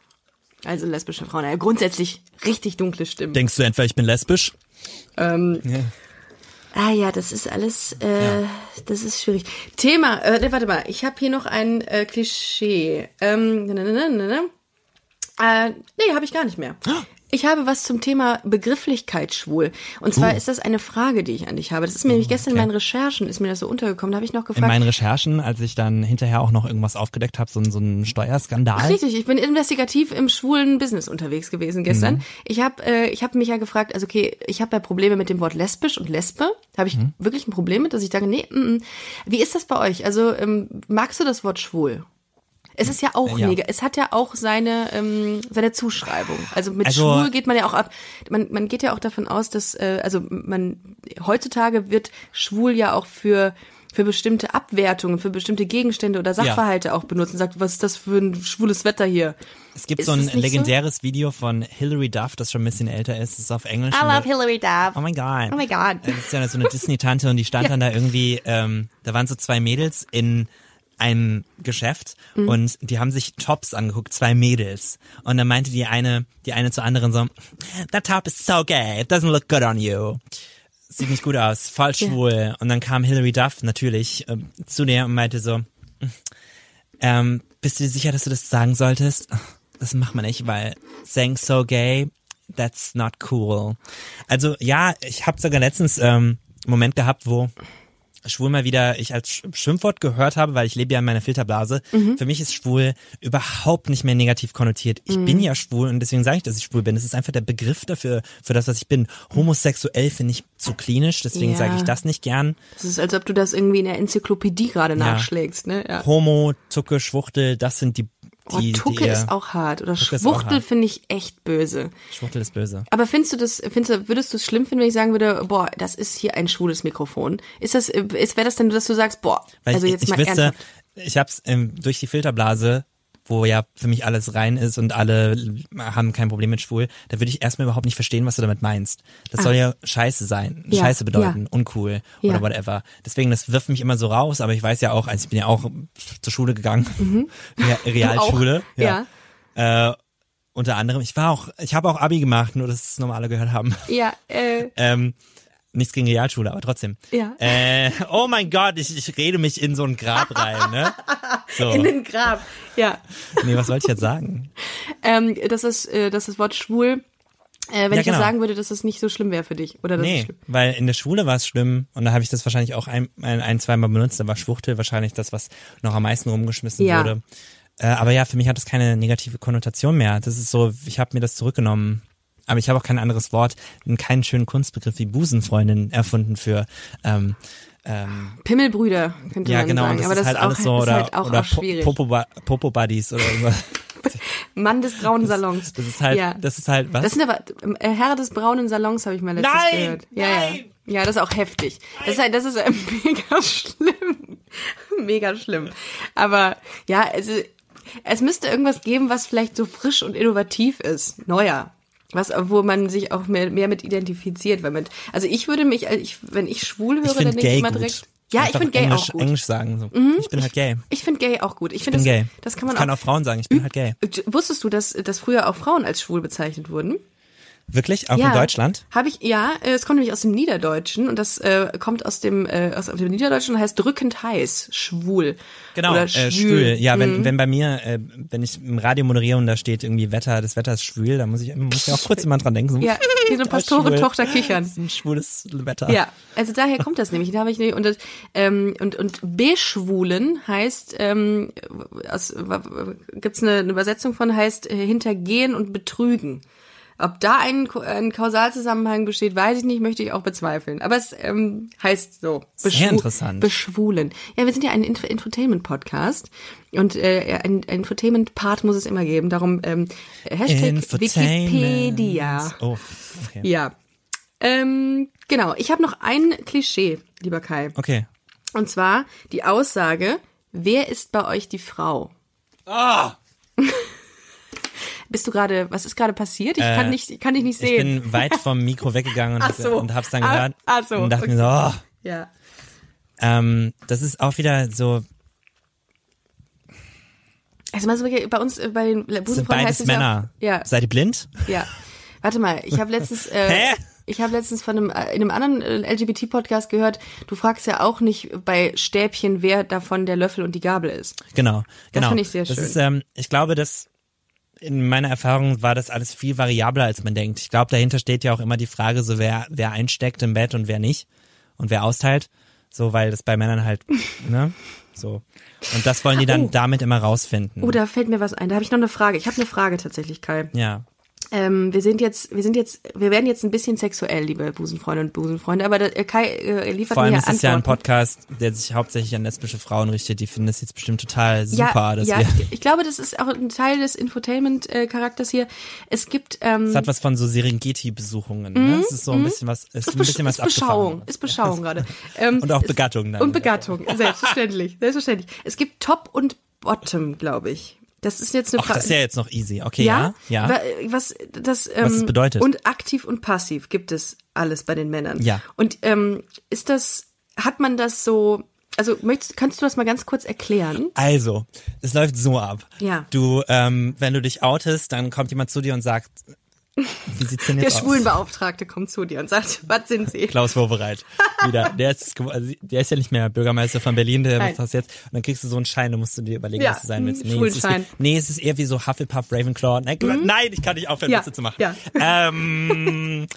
Also lesbische Frauen, ja, grundsätzlich richtig dunkle Stimmen. Denkst du entweder, ich bin lesbisch? Ähm, Ah ja, das ist alles, äh, das ist schwierig. Thema, äh, warte mal, ich habe hier noch ein äh, Klischee. Ähm, ne, ne, ne, ne, ne. Äh, nee, habe ich gar nicht mehr. Ich habe was zum Thema Begrifflichkeit schwul. Und zwar ist das eine Frage, die ich an dich habe. Das ist mir nämlich gestern in okay. meinen Recherchen, ist mir das so untergekommen. Da habe ich noch In gefragt. meinen Recherchen, als ich dann hinterher auch noch irgendwas aufgedeckt habe, so, ein- so ein Steuerskandal. Richtig, ich bin investigativ im schwulen Business unterwegs gewesen gestern. Mhm. Ich habe äh, ich hab mich ja gefragt, also okay, ich habe ja Probleme mit dem Wort lesbisch und Lesbe. Habe ich Mhm. wirklich ein Problem mit, dass ich sage, nee, mm, mm. wie ist das bei euch? Also ähm, magst du das Wort schwul? Es ist ja auch Ja. mega. Es hat ja auch seine ähm, seine Zuschreibung. Also mit Also- schwul geht man ja auch ab. Man man geht ja auch davon aus, dass äh, also man heutzutage wird schwul ja auch für für bestimmte Abwertungen, für bestimmte Gegenstände oder Sachverhalte auch benutzt und sagt, was ist das für ein schwules Wetter hier? Es gibt Ist so ein es nicht so? legendäres Video von Hilary Duff, das schon ein bisschen älter ist. Das ist auf Englisch. I love Hillary Duff. Oh mein Gott. Oh my God. Das ist ja so eine Disney-Tante und die stand dann da irgendwie, ähm, da waren so zwei Mädels in einem Geschäft Mhm. und die haben sich Tops angeguckt, zwei Mädels. Und dann meinte die eine, die eine zur anderen so, that top is so gay, it doesn't look good on you. Sieht nicht gut aus, voll schwul. Und dann kam Hilary Duff natürlich ähm, zu der und meinte so, ähm, bist du dir sicher, dass du das sagen solltest? Das macht man nicht, weil saying so gay, that's not cool. Also ja, ich habe sogar letztens ähm, einen Moment gehabt, wo schwul mal wieder ich als Sch- Schimpfwort gehört habe, weil ich lebe ja in meiner Filterblase. Für mich ist schwul überhaupt nicht mehr negativ konnotiert. Ich bin ja schwul und deswegen sage ich, dass ich schwul bin. Es ist einfach der Begriff dafür, für das, was ich bin. Homosexuell finde ich zu klinisch, deswegen Ja. sage ich das nicht gern. Das ist, als ob du das irgendwie in der Enzyklopädie gerade nachschlägst, ne? Ja. Homo, Zucke, Schwuchtel, das sind die, Oh, die, Tucke die ist auch hart. Oder Tucke Schwuchtel finde ich echt böse. Schwuchtel ist böse. Aber findest du das, findest du, würdest du es schlimm finden, wenn ich sagen würde, boah, das ist hier ein schwules Mikrofon? Ist das, ist, wäre das denn, dass du sagst, boah, Weil also ich, jetzt ich mal wüsste, ernsthaft. ich hab's ähm, durch die Filterblase, wo ja für mich alles rein ist und alle haben kein Problem mit schwul, da würde ich erstmal überhaupt nicht verstehen, was du damit meinst. Das soll ja scheiße sein, Ah. Ja, scheiße bedeuten, ja. uncool Ja. oder whatever. Deswegen, das wirft mich immer so raus, aber ich weiß ja auch, also ich bin ja auch zur Schule gegangen, Re Realschule. Mhm. Auch, Äh, unter anderem, ich war auch, ich habe auch Abi gemacht, nur dass es normale gehört haben. Ja, äh, Ähm, nichts gegen Realschule, aber trotzdem. Ja. Äh, oh mein Gott, ich, ich rede mich in so ein Grab rein, ne? So. in den Grab. Ja. Nee, was wollte ich jetzt sagen? Ähm, das ist, äh, das Wort schwul. Äh, wenn Ja, ich jetzt genau. sagen würde, dass das nicht so schlimm wäre für dich. Oder das ist Nee, weil in der Schule war es schlimm und da habe ich das wahrscheinlich auch ein, ein, ein zwei Mal benutzt. Da war Schwuchtel wahrscheinlich das, was noch am meisten rumgeschmissen Ja. wurde. Äh, aber ja, für mich hat das keine negative Konnotation mehr. Das ist so, ich habe mir das zurückgenommen. Aber ich habe auch kein anderes Wort, keinen schönen Kunstbegriff wie Busenfreundin erfunden für ähm, ähm, Pimmelbrüder, könnte ja man genau, sagen. und das Aber ist das halt auch, alles so oder halt auch, oder auch. Popo, Popo Buddies oder irgendwas. Mann des braunen Salons. Das ist halt, ja. das ist halt was? Das sind aber äh, Herr des braunen Salons habe ich mal letztens Nein! gehört. Ja, Nein! ja. Ja, das ist auch heftig. Das ist halt, das ist äh, mega schlimm. mega schlimm. Aber ja, also es müsste irgendwas geben, was vielleicht so frisch und innovativ ist, neuer. Was, wo man sich auch mehr, mehr mit identifiziert, weil mit, also ich würde mich, äh, ich, wenn ich schwul höre, ich dann denke ich immer gut. direkt, ja, ich Einfach finde gay Englisch, auch gut. Mhm. Englisch sagen so. Ich bin halt gay. Ich finde gay auch gut. Ich, Ich finde bin das, gay. das kann man ich kann auch. auch Frauen sagen, ich bin halt gay. Wusstest du, dass, dass früher auch Frauen als schwul bezeichnet wurden? Wirklich? Auch in Deutschland? Habe ich, ja, äh, es kommt nämlich aus dem Niederdeutschen und das äh, kommt aus dem, äh, aus dem Niederdeutschen und heißt drückend heiß, schwul. Genau, Oder äh, schwül. schwül. Ja, Mhm. wenn, wenn bei mir, äh, wenn ich im Radio moderiere und da steht irgendwie Wetter, das Wetter ist schwül, dann muss ich, muss ich auch kurz immer dran denken. So, Ja, wie so eine Pastorentochter schwül. kichern. Das ist ein schwules Wetter. Ja, also daher kommt das nämlich. Da habe ich nicht und ähm, und und beschwulen heißt ähm, aus, gibt's eine, eine Übersetzung von heißt äh, hintergehen und betrügen. Ob da ein, ein Kausalzusammenhang besteht, weiß ich nicht, möchte ich auch bezweifeln. Aber es ähm, heißt so. Sehr interessant. Beschwulen. Ja, wir sind ja ein Info Infotainment-Podcast und äh, ein, ein Infotainment-Part muss es immer geben. Darum ähm, Hashtag. Wikipedia. Oh, okay. Ja. Ähm, genau, ich habe noch ein Klischee, lieber Kai. Okay. Und zwar die Aussage, wer ist bei euch die Frau? Ah! Bist du gerade, was ist gerade passiert? Ich kann nicht, ich kann dich nicht Äh, Ich sehen. bin weit vom Mikro weggegangen und, Ach so. und hab's dann gehört ach so, und dachte okay. mir so, oh, ja. ähm, das ist auch wieder so, Also mal so bei uns äh, bei den das beides heißt es ja, Männer. Ja, Seid ihr blind? ja. Warte mal, ich habe letztens, äh, Hä? ich habe letztens von einem äh, in einem anderen äh, LGBT-Podcast gehört. Du fragst ja auch nicht bei Stäbchen, wer davon der Löffel und die Gabel ist. Genau, genau. finde ich sehr das schön. Ist, ähm, ich glaube, dass in meiner Erfahrung war das alles viel variabler, als man denkt. Ich glaube, dahinter steht ja auch immer die Frage, so wer, wer einsteckt im Bett und wer nicht und wer austeilt. So, weil das bei Männern halt, ne? So. Und das wollen die dann Oh. damit immer rausfinden. Oh, da fällt mir was ein. Da habe ich noch eine Frage. Ich habe eine Frage tatsächlich, Kai. ja. Ähm, wir sind jetzt, wir sind jetzt, wir werden jetzt ein bisschen sexuell, liebe Busenfreunde und Busenfreunde, aber der, Kai äh, liefert Vor allem mir ist es ja ein. Podcast, der sich hauptsächlich an lesbische Frauen richtet. Die finden das jetzt bestimmt total super, ja, ja, ich- ich glaube, das ist auch ein Teil des Infotainment-Charakters hier. Es gibt ähm, Es hat was von so Serengeti-Besuchungen. Ne? Es ist so ein bisschen was, es ist ein bisschen was ist Beschauung, ist Beschauung gerade. Ähm, Und auch Begattung dann. Und Begattung, selbstverständlich, selbstverständlich. Es gibt Top und Bottom, glaube ich. Das ist jetzt eine Frage. das ist ja jetzt noch easy. Okay, ja, ja. Wa- Was das, ähm, Was es bedeutet. Und aktiv und passiv gibt es alles bei den Männern. Ja. Und ähm, ist das, hat man das so, also möchtest, kannst du das mal ganz kurz erklären? Also, es läuft so ab. Ja. Du, ähm, wenn du dich outest, dann kommt jemand zu dir und sagt, wie sieht's denn Der jetzt aus? Schwulenbeauftragte kommt zu dir und sagt, was sind Sie? Klaus Wowereit. Wieder. Der ist, also der ist ja nicht mehr Bürgermeister von Berlin, der Nein. macht das jetzt. Und dann kriegst du so einen Schein, da musst du dir überlegen, Ja, was du sein willst. Nee, es ist, nee, es ist eher wie so Hufflepuff, Ravenclaw. Nein, nein ich kann nicht aufhören, Ja, Witze zu machen. ja. Ähm,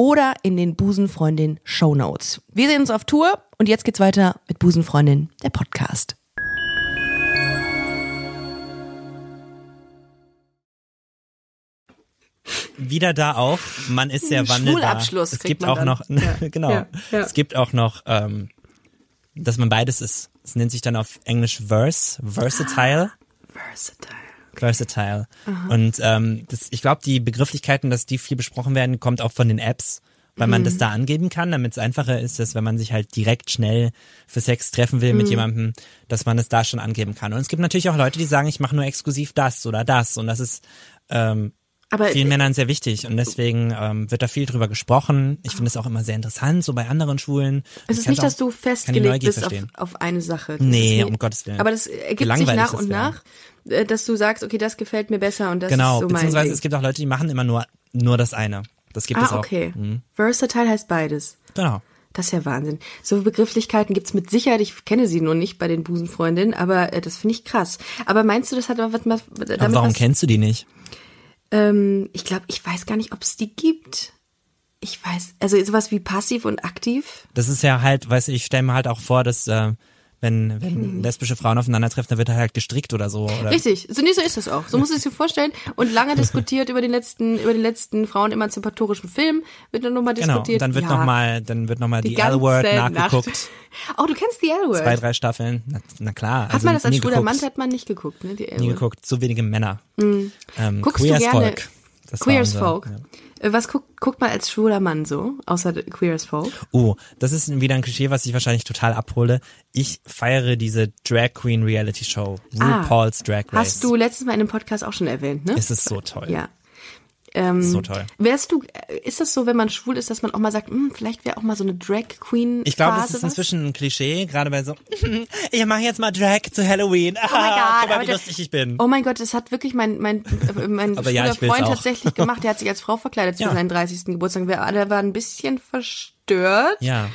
oder in den Busenfreundin Show Notes. Wir sehen uns auf Tour und jetzt geht's weiter mit Busenfreundin, der Podcast. wieder da auch, man ist sehr wandelbar. Schwulabschluss Es kriegt gibt man auch dann. noch, Ja, genau, ja, ja. es gibt auch noch, ähm, dass man beides ist. Es nennt sich dann auf Englisch Verse, Versatile. Versatile. Versatile. Und ähm, das, ich glaube, die Begrifflichkeiten, dass die viel besprochen werden, kommt auch von den Apps, weil man Mhm. das da angeben kann, damit es einfacher ist, dass wenn man sich halt direkt schnell für Sex treffen will mit Mhm. jemandem, dass man es da schon angeben kann. Und es gibt natürlich auch Leute, die sagen, ich mache nur exklusiv das oder das. Und das ist ähm, Aber vielen Männern sehr wichtig und deswegen ähm, wird da viel drüber gesprochen. Ich finde es auch immer sehr interessant, so bei anderen Schwulen. es ist nicht, auch- dass du festgelegt bist auf, auf eine Sache. Das Nee, um Gottes Willen. Aber das ergibt sich nach das und wäre. nach, dass du sagst, okay, das gefällt mir besser und das Genau, ist so mein beziehungsweise Ding. es gibt auch Leute, die machen immer nur nur das eine. Das gibt es Ah, auch. okay. Mhm. Versatile heißt beides. Genau. Das ist ja Wahnsinn. So Begrifflichkeiten gibt's mit Sicherheit. Ich kenne sie nur nicht bei den Busenfreundinnen, aber äh, das finde ich krass. Aber meinst du, das hat aber was damit Aber warum was, kennst du die nicht? ähm, Ich glaube, ich weiß gar nicht, ob es die gibt. Ich weiß, also sowas wie passiv und aktiv. Das ist ja halt, weißt du, ich stelle mir halt auch vor, dass äh, wenn, Hm. wenn lesbische Frauen aufeinandertreffen, dann wird halt gestrickt oder so. Oder Richtig, so, nee, so ist es auch. So muss es dir vorstellen. Und lange diskutiert über den letzten, über den letzten frauenemanzipatorischen Film wird dann nochmal Genau, diskutiert. und dann wird ja, noch mal, dann wird nochmal die, ganze L-Word Nacht. nachgeguckt. Oh, du kennst die L-Word. Zwei, drei Staffeln. Na, na klar. Hat also man das als nie schwuler. Mann, hat man nicht geguckt, ne? Die Nie L-Word. geguckt. Zu wenige Männer. Ähm, Hm. Guckst Queer du gerne Folk. Das war Queer as unser- Folk? Ja. Äh, Was guckt, guckt man als schwuler Mann so, außer Queer as Folk? Oh, das ist wieder ein Klischee, was ich wahrscheinlich total abhole. Ich feiere diese Drag Queen Reality Show. RuPaul's Drag Race. Ah. Hast du letztes Mal in dem Podcast auch schon erwähnt, ne? Es ist so toll. ja. Ähm, So toll. Wärst du, äh, ist das so, wenn man schwul ist, dass man auch mal sagt, hm, vielleicht wäre auch mal so eine Drag Queen Ich glaube, das ist inzwischen ein Klischee, gerade bei so, ich mache jetzt mal Drag zu Halloween. Oh mein Gott, Guck mal, aber wie lustig ich bin. Oh mein Gott, das hat wirklich mein mein äh, mein Aber ja, schwuler will's Freund auch. tatsächlich gemacht. Der hat sich als Frau verkleidet zu Ja. seinem 30. Geburtstag. Wir alle waren ein bisschen verstört. Ja.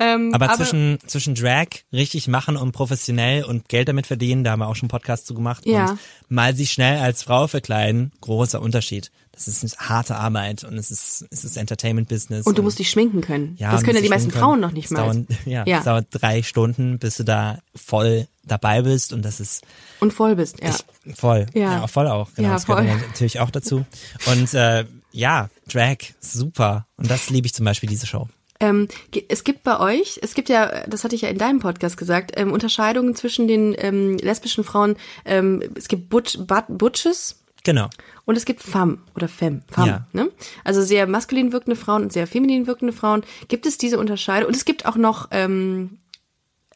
Ähm, Aber, zwischen, zwischen Drag richtig machen und professionell und Geld damit verdienen, da haben wir auch schon Podcasts zu gemacht. Ja. Und mal sich schnell als Frau verkleiden, großer Unterschied. Das ist eine harte Arbeit und es ist, es ist Entertainment-Business. und du musst dich schminken können. ja, das und können ja die meisten Frauen können. noch nicht mal. Dauern, ja, Ja. es dauert drei Stunden, bis du da voll dabei bist und das ist Und voll bist, ja. ich, voll. Ja. Ja. voll auch. Genau, Ja, das gehört voll. natürlich auch dazu. Und äh, ja, Drag, super. Und das liebe ich zum Beispiel, diese Show. Ähm, es gibt bei euch, es gibt ja, das hatte ich ja in deinem Podcast gesagt, ähm, Unterscheidungen zwischen den ähm, lesbischen Frauen. Ähm, es gibt Butch, But, Butches Genau. Und es gibt Femme oder Femme. Femme Ja. ne? Also sehr maskulin wirkende Frauen und sehr feminin wirkende Frauen. Gibt es diese Unterscheidung? Und es gibt auch noch ähm,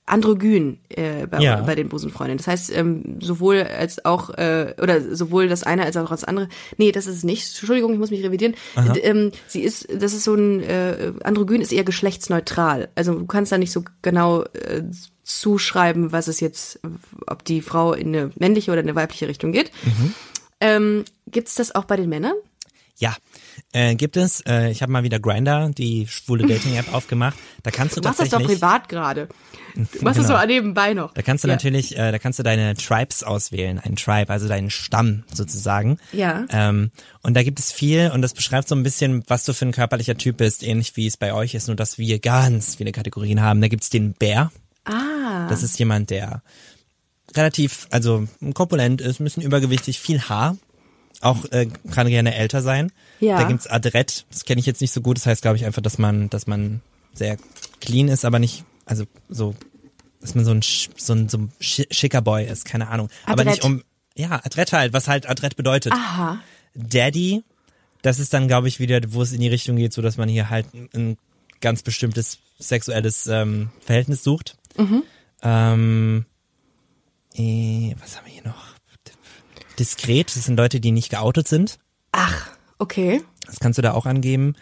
Androgyn äh, bei, Ja. bei den Busenfreundinnen. Das heißt, ähm, sowohl als auch, äh, oder sowohl das eine als auch das andere. Nee, das ist es nicht. Entschuldigung, ich muss mich revidieren. D- Ähm, sie ist, das ist so ein, äh, Androgyn ist eher geschlechtsneutral. Also du kannst da nicht so genau äh, zuschreiben, was es jetzt, ob die Frau in eine männliche oder eine weibliche Richtung geht. Ähm, Gibt es das auch bei den Männern? Ja, äh, gibt es. Äh, ich habe mal wieder Grinder, die schwule Dating-App aufgemacht. Da kannst du Du machst das doch privat gerade. Du machst das Genau. so nebenbei noch. Da kannst du Ja. natürlich, äh, da kannst du deine Tribes auswählen, ein Tribe, also deinen Stamm sozusagen. Ja. Ähm, und da gibt es viel und das beschreibt so ein bisschen, was du für ein körperlicher Typ bist, ähnlich wie es bei euch ist, nur dass wir ganz viele Kategorien haben. Da gibt's den Bär. Ah. Das ist jemand, der relativ, also korpulent ist, ein bisschen übergewichtig, viel Haar. Auch äh, kann gerne älter sein. Ja. Da gibt's Adrett, das kenne ich jetzt nicht so gut. Das heißt, glaube ich, einfach, dass man, dass man sehr clean ist, aber nicht, also so, dass man so ein, so ein, so ein schi- schicker Boy ist, keine Ahnung. Aber nicht Adrett. um, ja, Adrett halt, was halt Adrett bedeutet. Aha. Daddy, das ist dann, glaube ich, wieder, wo es in die Richtung geht, so dass man hier halt ein, ganz bestimmtes sexuelles ähm, Verhältnis sucht. Ähm, äh, was haben wir hier noch? Diskret, das sind Leute, die nicht geoutet sind. Ach, okay. Das kannst du da auch angeben.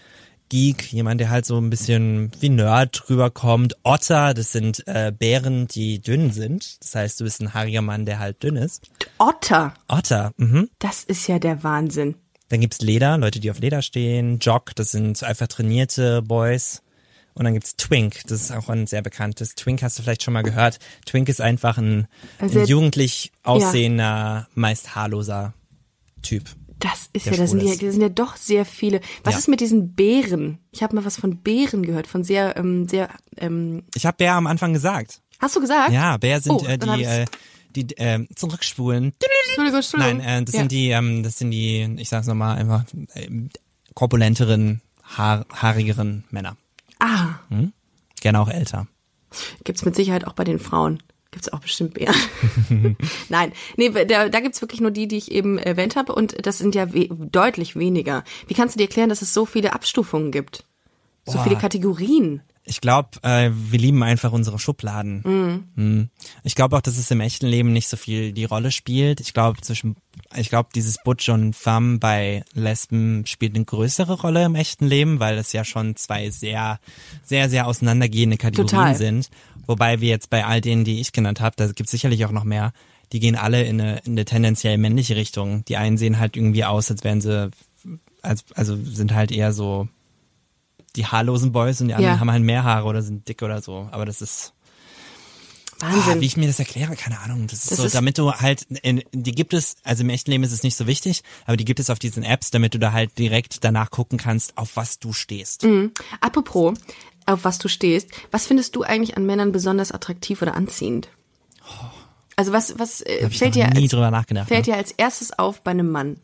Geek, jemand, der halt so ein bisschen wie Nerd rüberkommt. Otter, das sind äh, Bären, die dünn sind. Das heißt, du bist ein haariger Mann, der halt dünn ist. Otter. Otter, mhm. Das ist ja der Wahnsinn. Dann gibt's Leder, Leute, die auf Leder stehen. Jock, das sind einfach trainierte Boys. Und dann gibt's Twink, das ist auch ein sehr bekanntes. Twink hast du vielleicht schon mal gehört. Twink ist einfach ein, Also- ein jugendlich aussehender, meist haarloser Typ. Das ist ja, das sind ja, das sind ja doch sehr viele. Was Ja. ist mit diesen Bären? Ich habe mal was von Bären gehört, von sehr, ähm, sehr, ähm, Ich habe Bär am Anfang gesagt. hast du gesagt? Ja, Bär sind Oh, äh, die, äh, die ähm, zurückspulen. Entschuldigung, Entschuldigung. Nein, äh, das ja. sind die, ähm, das sind die, ich sag's nochmal, einfach ähm, korpulenteren, haar, haarigeren Männer. Ah, Gerne auch älter. gibt's mit Sicherheit auch bei den Frauen. Gibt's auch bestimmt Bären. Nein, nee, da, da gibt's wirklich nur die, die ich eben erwähnt habe und das sind ja we deutlich weniger. Wie kannst du dir erklären, dass es so viele Abstufungen gibt? So Boah. viele Kategorien? Ich glaube, äh, wir lieben einfach unsere Schubladen. Mhm. Ich glaube auch, dass es im echten Leben nicht so viel die Rolle spielt. Ich glaube, zwischen, ich glaube, dieses Butch und Femme bei Lesben spielt eine größere Rolle im echten Leben, weil es ja schon zwei sehr, sehr, sehr auseinandergehende Kategorien Total. sind. Wobei wir jetzt bei all denen, die ich genannt habe, da gibt es sicherlich auch noch mehr, die gehen alle in eine, in eine tendenziell männliche Richtung. Die einen sehen halt irgendwie aus, als wären sie, als, also sind halt eher so die haarlosen Boys und die anderen Ja. haben halt mehr Haare oder sind dick oder so. Aber das ist, ah, Wahnsinn. wie ich mir das erkläre, keine Ahnung. Das ist Das so, ist- damit du halt, in, die gibt es, also im echten Leben ist es nicht so wichtig, aber die gibt es auf diesen Apps, damit du da halt direkt danach gucken kannst, auf was du stehst. Mhm. Apropos, auf was du stehst, was findest du eigentlich an Männern besonders attraktiv oder anziehend? Also was, was äh, fällt dir als, fällt ne? dir als erstes auf bei einem Mann?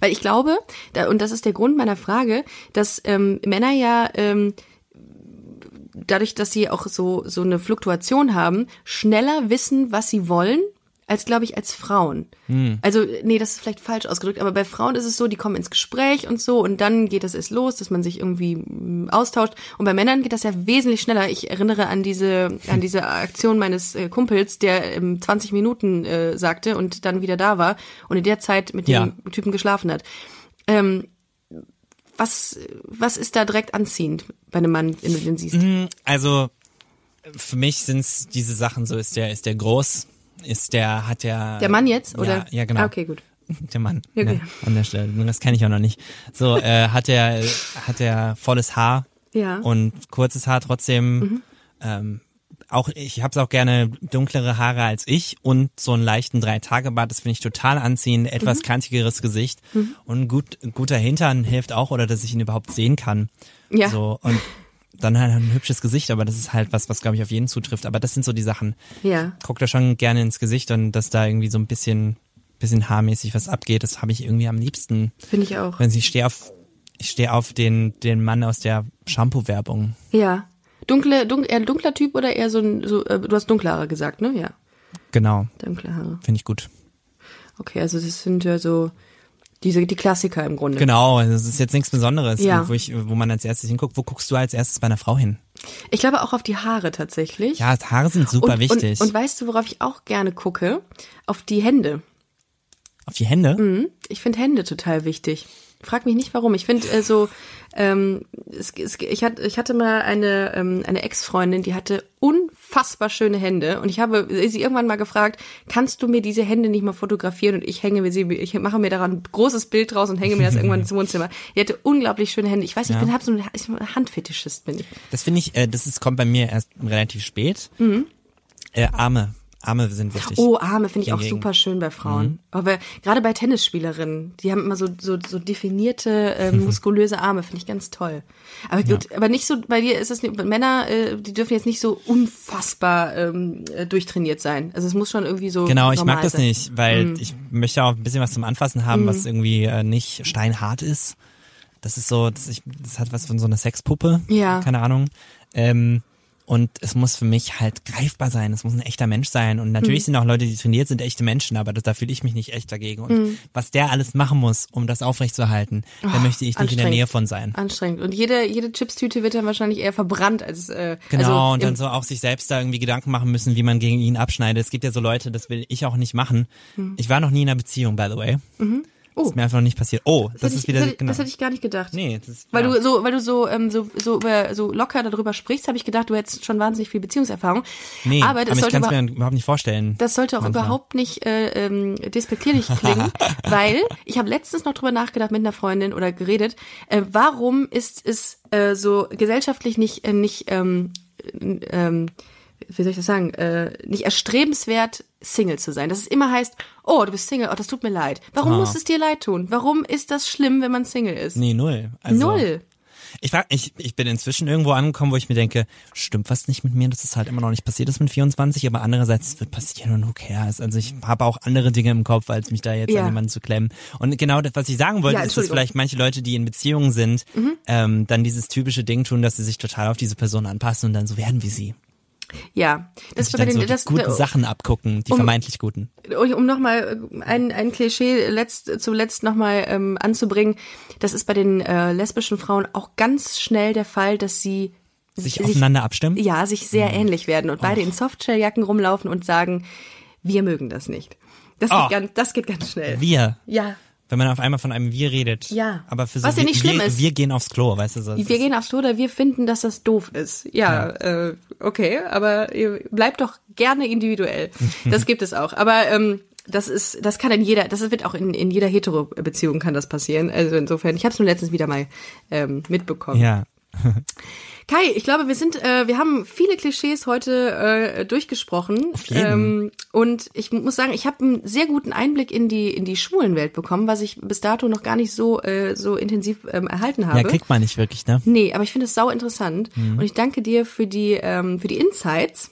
Weil ich glaube, da, und das ist der Grund meiner Frage, dass ähm, Männer ja ähm, dadurch, dass sie auch so so eine Fluktuation haben, schneller wissen, was sie wollen, als glaube ich als Frauen. Hm. Also nee, das ist vielleicht falsch ausgedrückt, aber bei Frauen ist es so, die kommen ins Gespräch und so und dann geht das erst los, dass man sich irgendwie mm, austauscht und bei Männern geht das ja wesentlich schneller. Ich erinnere an diese an diese Aktion meines äh, Kumpels, der ähm, 20 Minuten äh, sagte und dann wieder da war und in der Zeit mit dem Ja. Typen geschlafen hat. Ähm, was was ist da direkt anziehend bei einem Mann, wenn du den siehst? Also, für mich sind's diese Sachen so, ist der, ist der groß, ist der, hat der. Der Mann jetzt oder? Ja, ja genau. Ah, okay, gut. Der Mann. Okay. Ja, an der Stelle. Das kenne ich auch noch nicht. So, äh, hat er, hat er volles Haar Ja. Mhm. und kurzes Haar trotzdem. Ähm, auch ich habe es auch gerne dunklere Haare als ich und so einen leichten Drei-Tage-Bart, das finde ich total anziehend, etwas Mhm. kantigeres Gesicht und ein gut, guter Hintern hilft auch oder dass ich ihn überhaupt sehen kann. Ja. So und dann halt ein hübsches Gesicht, aber das ist halt was, was glaube ich auf jeden zutrifft. Aber das sind so die Sachen. Ja. Guck da schon gerne ins Gesicht und dass da irgendwie so ein bisschen, bisschen haarmäßig was abgeht, das habe ich irgendwie am liebsten. Finde ich auch. Wenn ich stehe auf, ich stehe auf den, den Mann aus der Shampoo-Werbung. Ja. Dunkle, dun eher dunkler Typ oder eher so ein, so, äh, du hast dunkle Haare gesagt, ne? Ja. Genau, Dunkle Haare. finde ich gut. Okay, also das sind ja so diese, die Klassiker im Grunde. Genau, das ist jetzt nichts Besonderes, Ja. wo, ich, wo man als erstes hinguckt. Wo guckst du als erstes bei einer Frau hin? Ich glaube auch auf die Haare tatsächlich. Ja, Haare sind super und, wichtig. Und, und weißt du, worauf ich auch gerne gucke? Auf die Hände. auf die Hände? Mhm. Ich finde Hände total wichtig. Frag mich nicht warum. Ich finde äh, so, ähm, es, es, ich, hatte, ich hatte mal eine, ähm, eine Ex-Freundin, die hatte unfassbar schöne Hände und ich habe sie irgendwann mal gefragt, kannst du mir diese Hände nicht mal fotografieren und ich hänge mir sie, ich mache mir daran ein großes Bild draus und hänge mir das irgendwann ins Wohnzimmer. Die hatte unglaublich schöne Hände. Ich weiß, ich Ja. bin hab so ein, ich bin ein Handfetischist bin ich. Das finde ich, äh, das ist, kommt bei mir erst relativ spät. Äh, Arme. Arme sind wichtig. Mhm. Oh, Arme finde ich auch super schön bei Frauen. Aber gerade bei Tennisspielerinnen, die haben immer so so, so definierte äh, muskulöse Arme, finde ich ganz toll. Aber gut, aber nicht so bei dir ist es nicht, Männer, äh, die dürfen jetzt nicht so unfassbar ähm, äh, durchtrainiert sein. Also es muss schon irgendwie so Genau, ich mag das sein. Mhm. nicht, weil ich möchte auch ein bisschen was zum Anfassen haben, was irgendwie äh, nicht steinhart ist. Das ist so, das, ich, das hat was von so einer Sexpuppe. Ja. Keine Ahnung. Ähm, und es muss für mich halt greifbar sein. Es muss ein echter Mensch sein. Und Mhm. natürlich sind auch Leute, die trainiert sind, echte Menschen, aber das, da fühle ich mich nicht echt dagegen. Und Mhm. was der alles machen muss, um das aufrechtzuerhalten, da möchte ich nicht in der. Nähe von sein. Anstrengend. Und jede jede Chipstüte wird dann wahrscheinlich eher verbrannt als äh, Genau, also und dann so auch sich selbst da irgendwie Gedanken machen müssen, wie man gegen ihn abschneidet. Es gibt ja so Leute, das will ich auch nicht machen. Hm. Ich war noch nie in einer Beziehung, by the way. Das Oh. ist mir einfach noch nicht passiert. Oh, das, hätte ist ich, wieder, das, genau. das hätte ich gar nicht gedacht. nee, das ist, Weil ja. du so, weil du so, ähm, so, so, über, so locker darüber sprichst, habe ich gedacht, du hättest schon wahnsinnig viel Beziehungserfahrung. nee, aber das ich sollte kann es mir überhaupt nicht vorstellen. das sollte auch manchmal. überhaupt nicht äh, ähm, despektierlich klingen, weil ich habe letztens noch drüber nachgedacht mit einer Freundin oder geredet. Äh, warum ist es äh, so gesellschaftlich nicht äh, nicht ähm, äh, ähm, wie soll ich das sagen, äh, nicht erstrebenswert, Single zu sein. Dass es immer heißt, oh, du bist Single, oh, das tut mir leid. Warum Ah. muss es dir leid tun? Warum ist das schlimm, wenn man Single ist? Nee, null. Also, Null. Ich, frag, ich, ich bin inzwischen irgendwo angekommen, wo ich mir denke, stimmt was nicht mit mir, dass es halt immer noch nicht passiert ist mit 24, aber andererseits, es wird passieren und who cares. Also ich habe auch andere Dinge im Kopf, als mich da jetzt Ja. an jemanden zu klemmen. Und genau das, was ich sagen wollte, Ja, ist, dass. Mhm. vielleicht manche Leute, die in Beziehungen sind, ähm, dann dieses typische Ding tun, dass sie sich total auf diese Person anpassen und dann so werden wie sie. Ja, das sich bei dann den so das, guten Sachen abgucken, die um- vermeintlich guten. um nochmal ein, ein Klischee letzt, zuletzt nochmal ähm, anzubringen, das ist bei den äh, lesbischen Frauen auch ganz schnell der Fall, dass sie Sich aufeinander abstimmen? ja, sich sehr Mhm. ähnlich werden und beide in Softshelljacken rumlaufen und sagen, wir mögen das nicht. Das, Oh. geht, ganz, das geht ganz schnell. Wir. Ja. Wenn man auf einmal von einem Wir redet. Ja. Aber für so Was ja wir, nicht schlimm wir, ist. wir gehen aufs Klo, weißt du so. Wir gehen aufs Klo oder wir finden, dass das doof ist. Ja, Äh, okay, aber ihr bleibt doch gerne individuell. Das gibt es auch. Aber ähm, das ist, das kann in jeder, das wird auch in, in jeder Hetero-Beziehung kann das passieren. Also insofern, ich habe es nur letztens wieder mal ähm, mitbekommen. Ja. Kai, ich glaube, wir sind, äh, wir haben viele Klischees heute äh, durchgesprochen. jeden. Ähm, und ich muss sagen, ich habe einen sehr guten Einblick in die in die Schwulenwelt bekommen, was ich bis dato noch gar nicht so äh, so intensiv ähm, erhalten habe. Ja, kriegt man nicht wirklich, ne? Nee, aber ich finde es sau interessant. Und ich danke dir für die, ähm, für die Insights.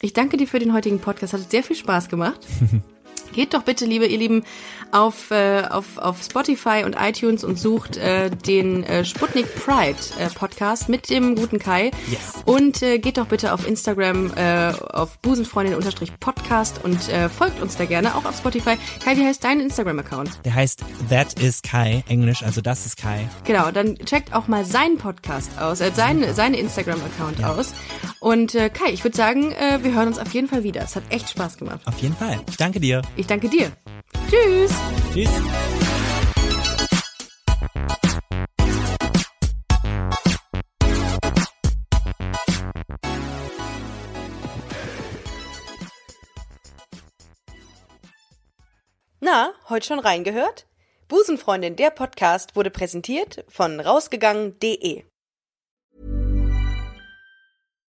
Ich danke dir für den heutigen Podcast. Hat sehr viel Spaß gemacht. Geht doch bitte, liebe ihr Lieben, auf, äh, auf, auf Spotify und iTunes und sucht äh, den äh, Sputnik Pride äh, Podcast mit dem guten Kai. Yes. Und äh, geht doch bitte auf Instagram äh, auf busenfreundin-podcast und äh, folgt uns da gerne, auch auf Spotify. Kai, wie heißt dein Instagram-Account? Der heißt That is Kai, Englisch, also das ist Kai. Genau, dann checkt auch mal seinen Podcast aus, äh, seinen, seinen Instagram-Account aus. Und äh, Kai, ich würde sagen, äh, wir hören uns auf jeden Fall wieder. Es hat echt Spaß gemacht. Auf jeden Fall. Ich danke dir. Ich danke dir. Tschüss. Tschüss. Na, heute schon reingehört? Busenfreundin, der Podcast wurde präsentiert von rausgegangen.de.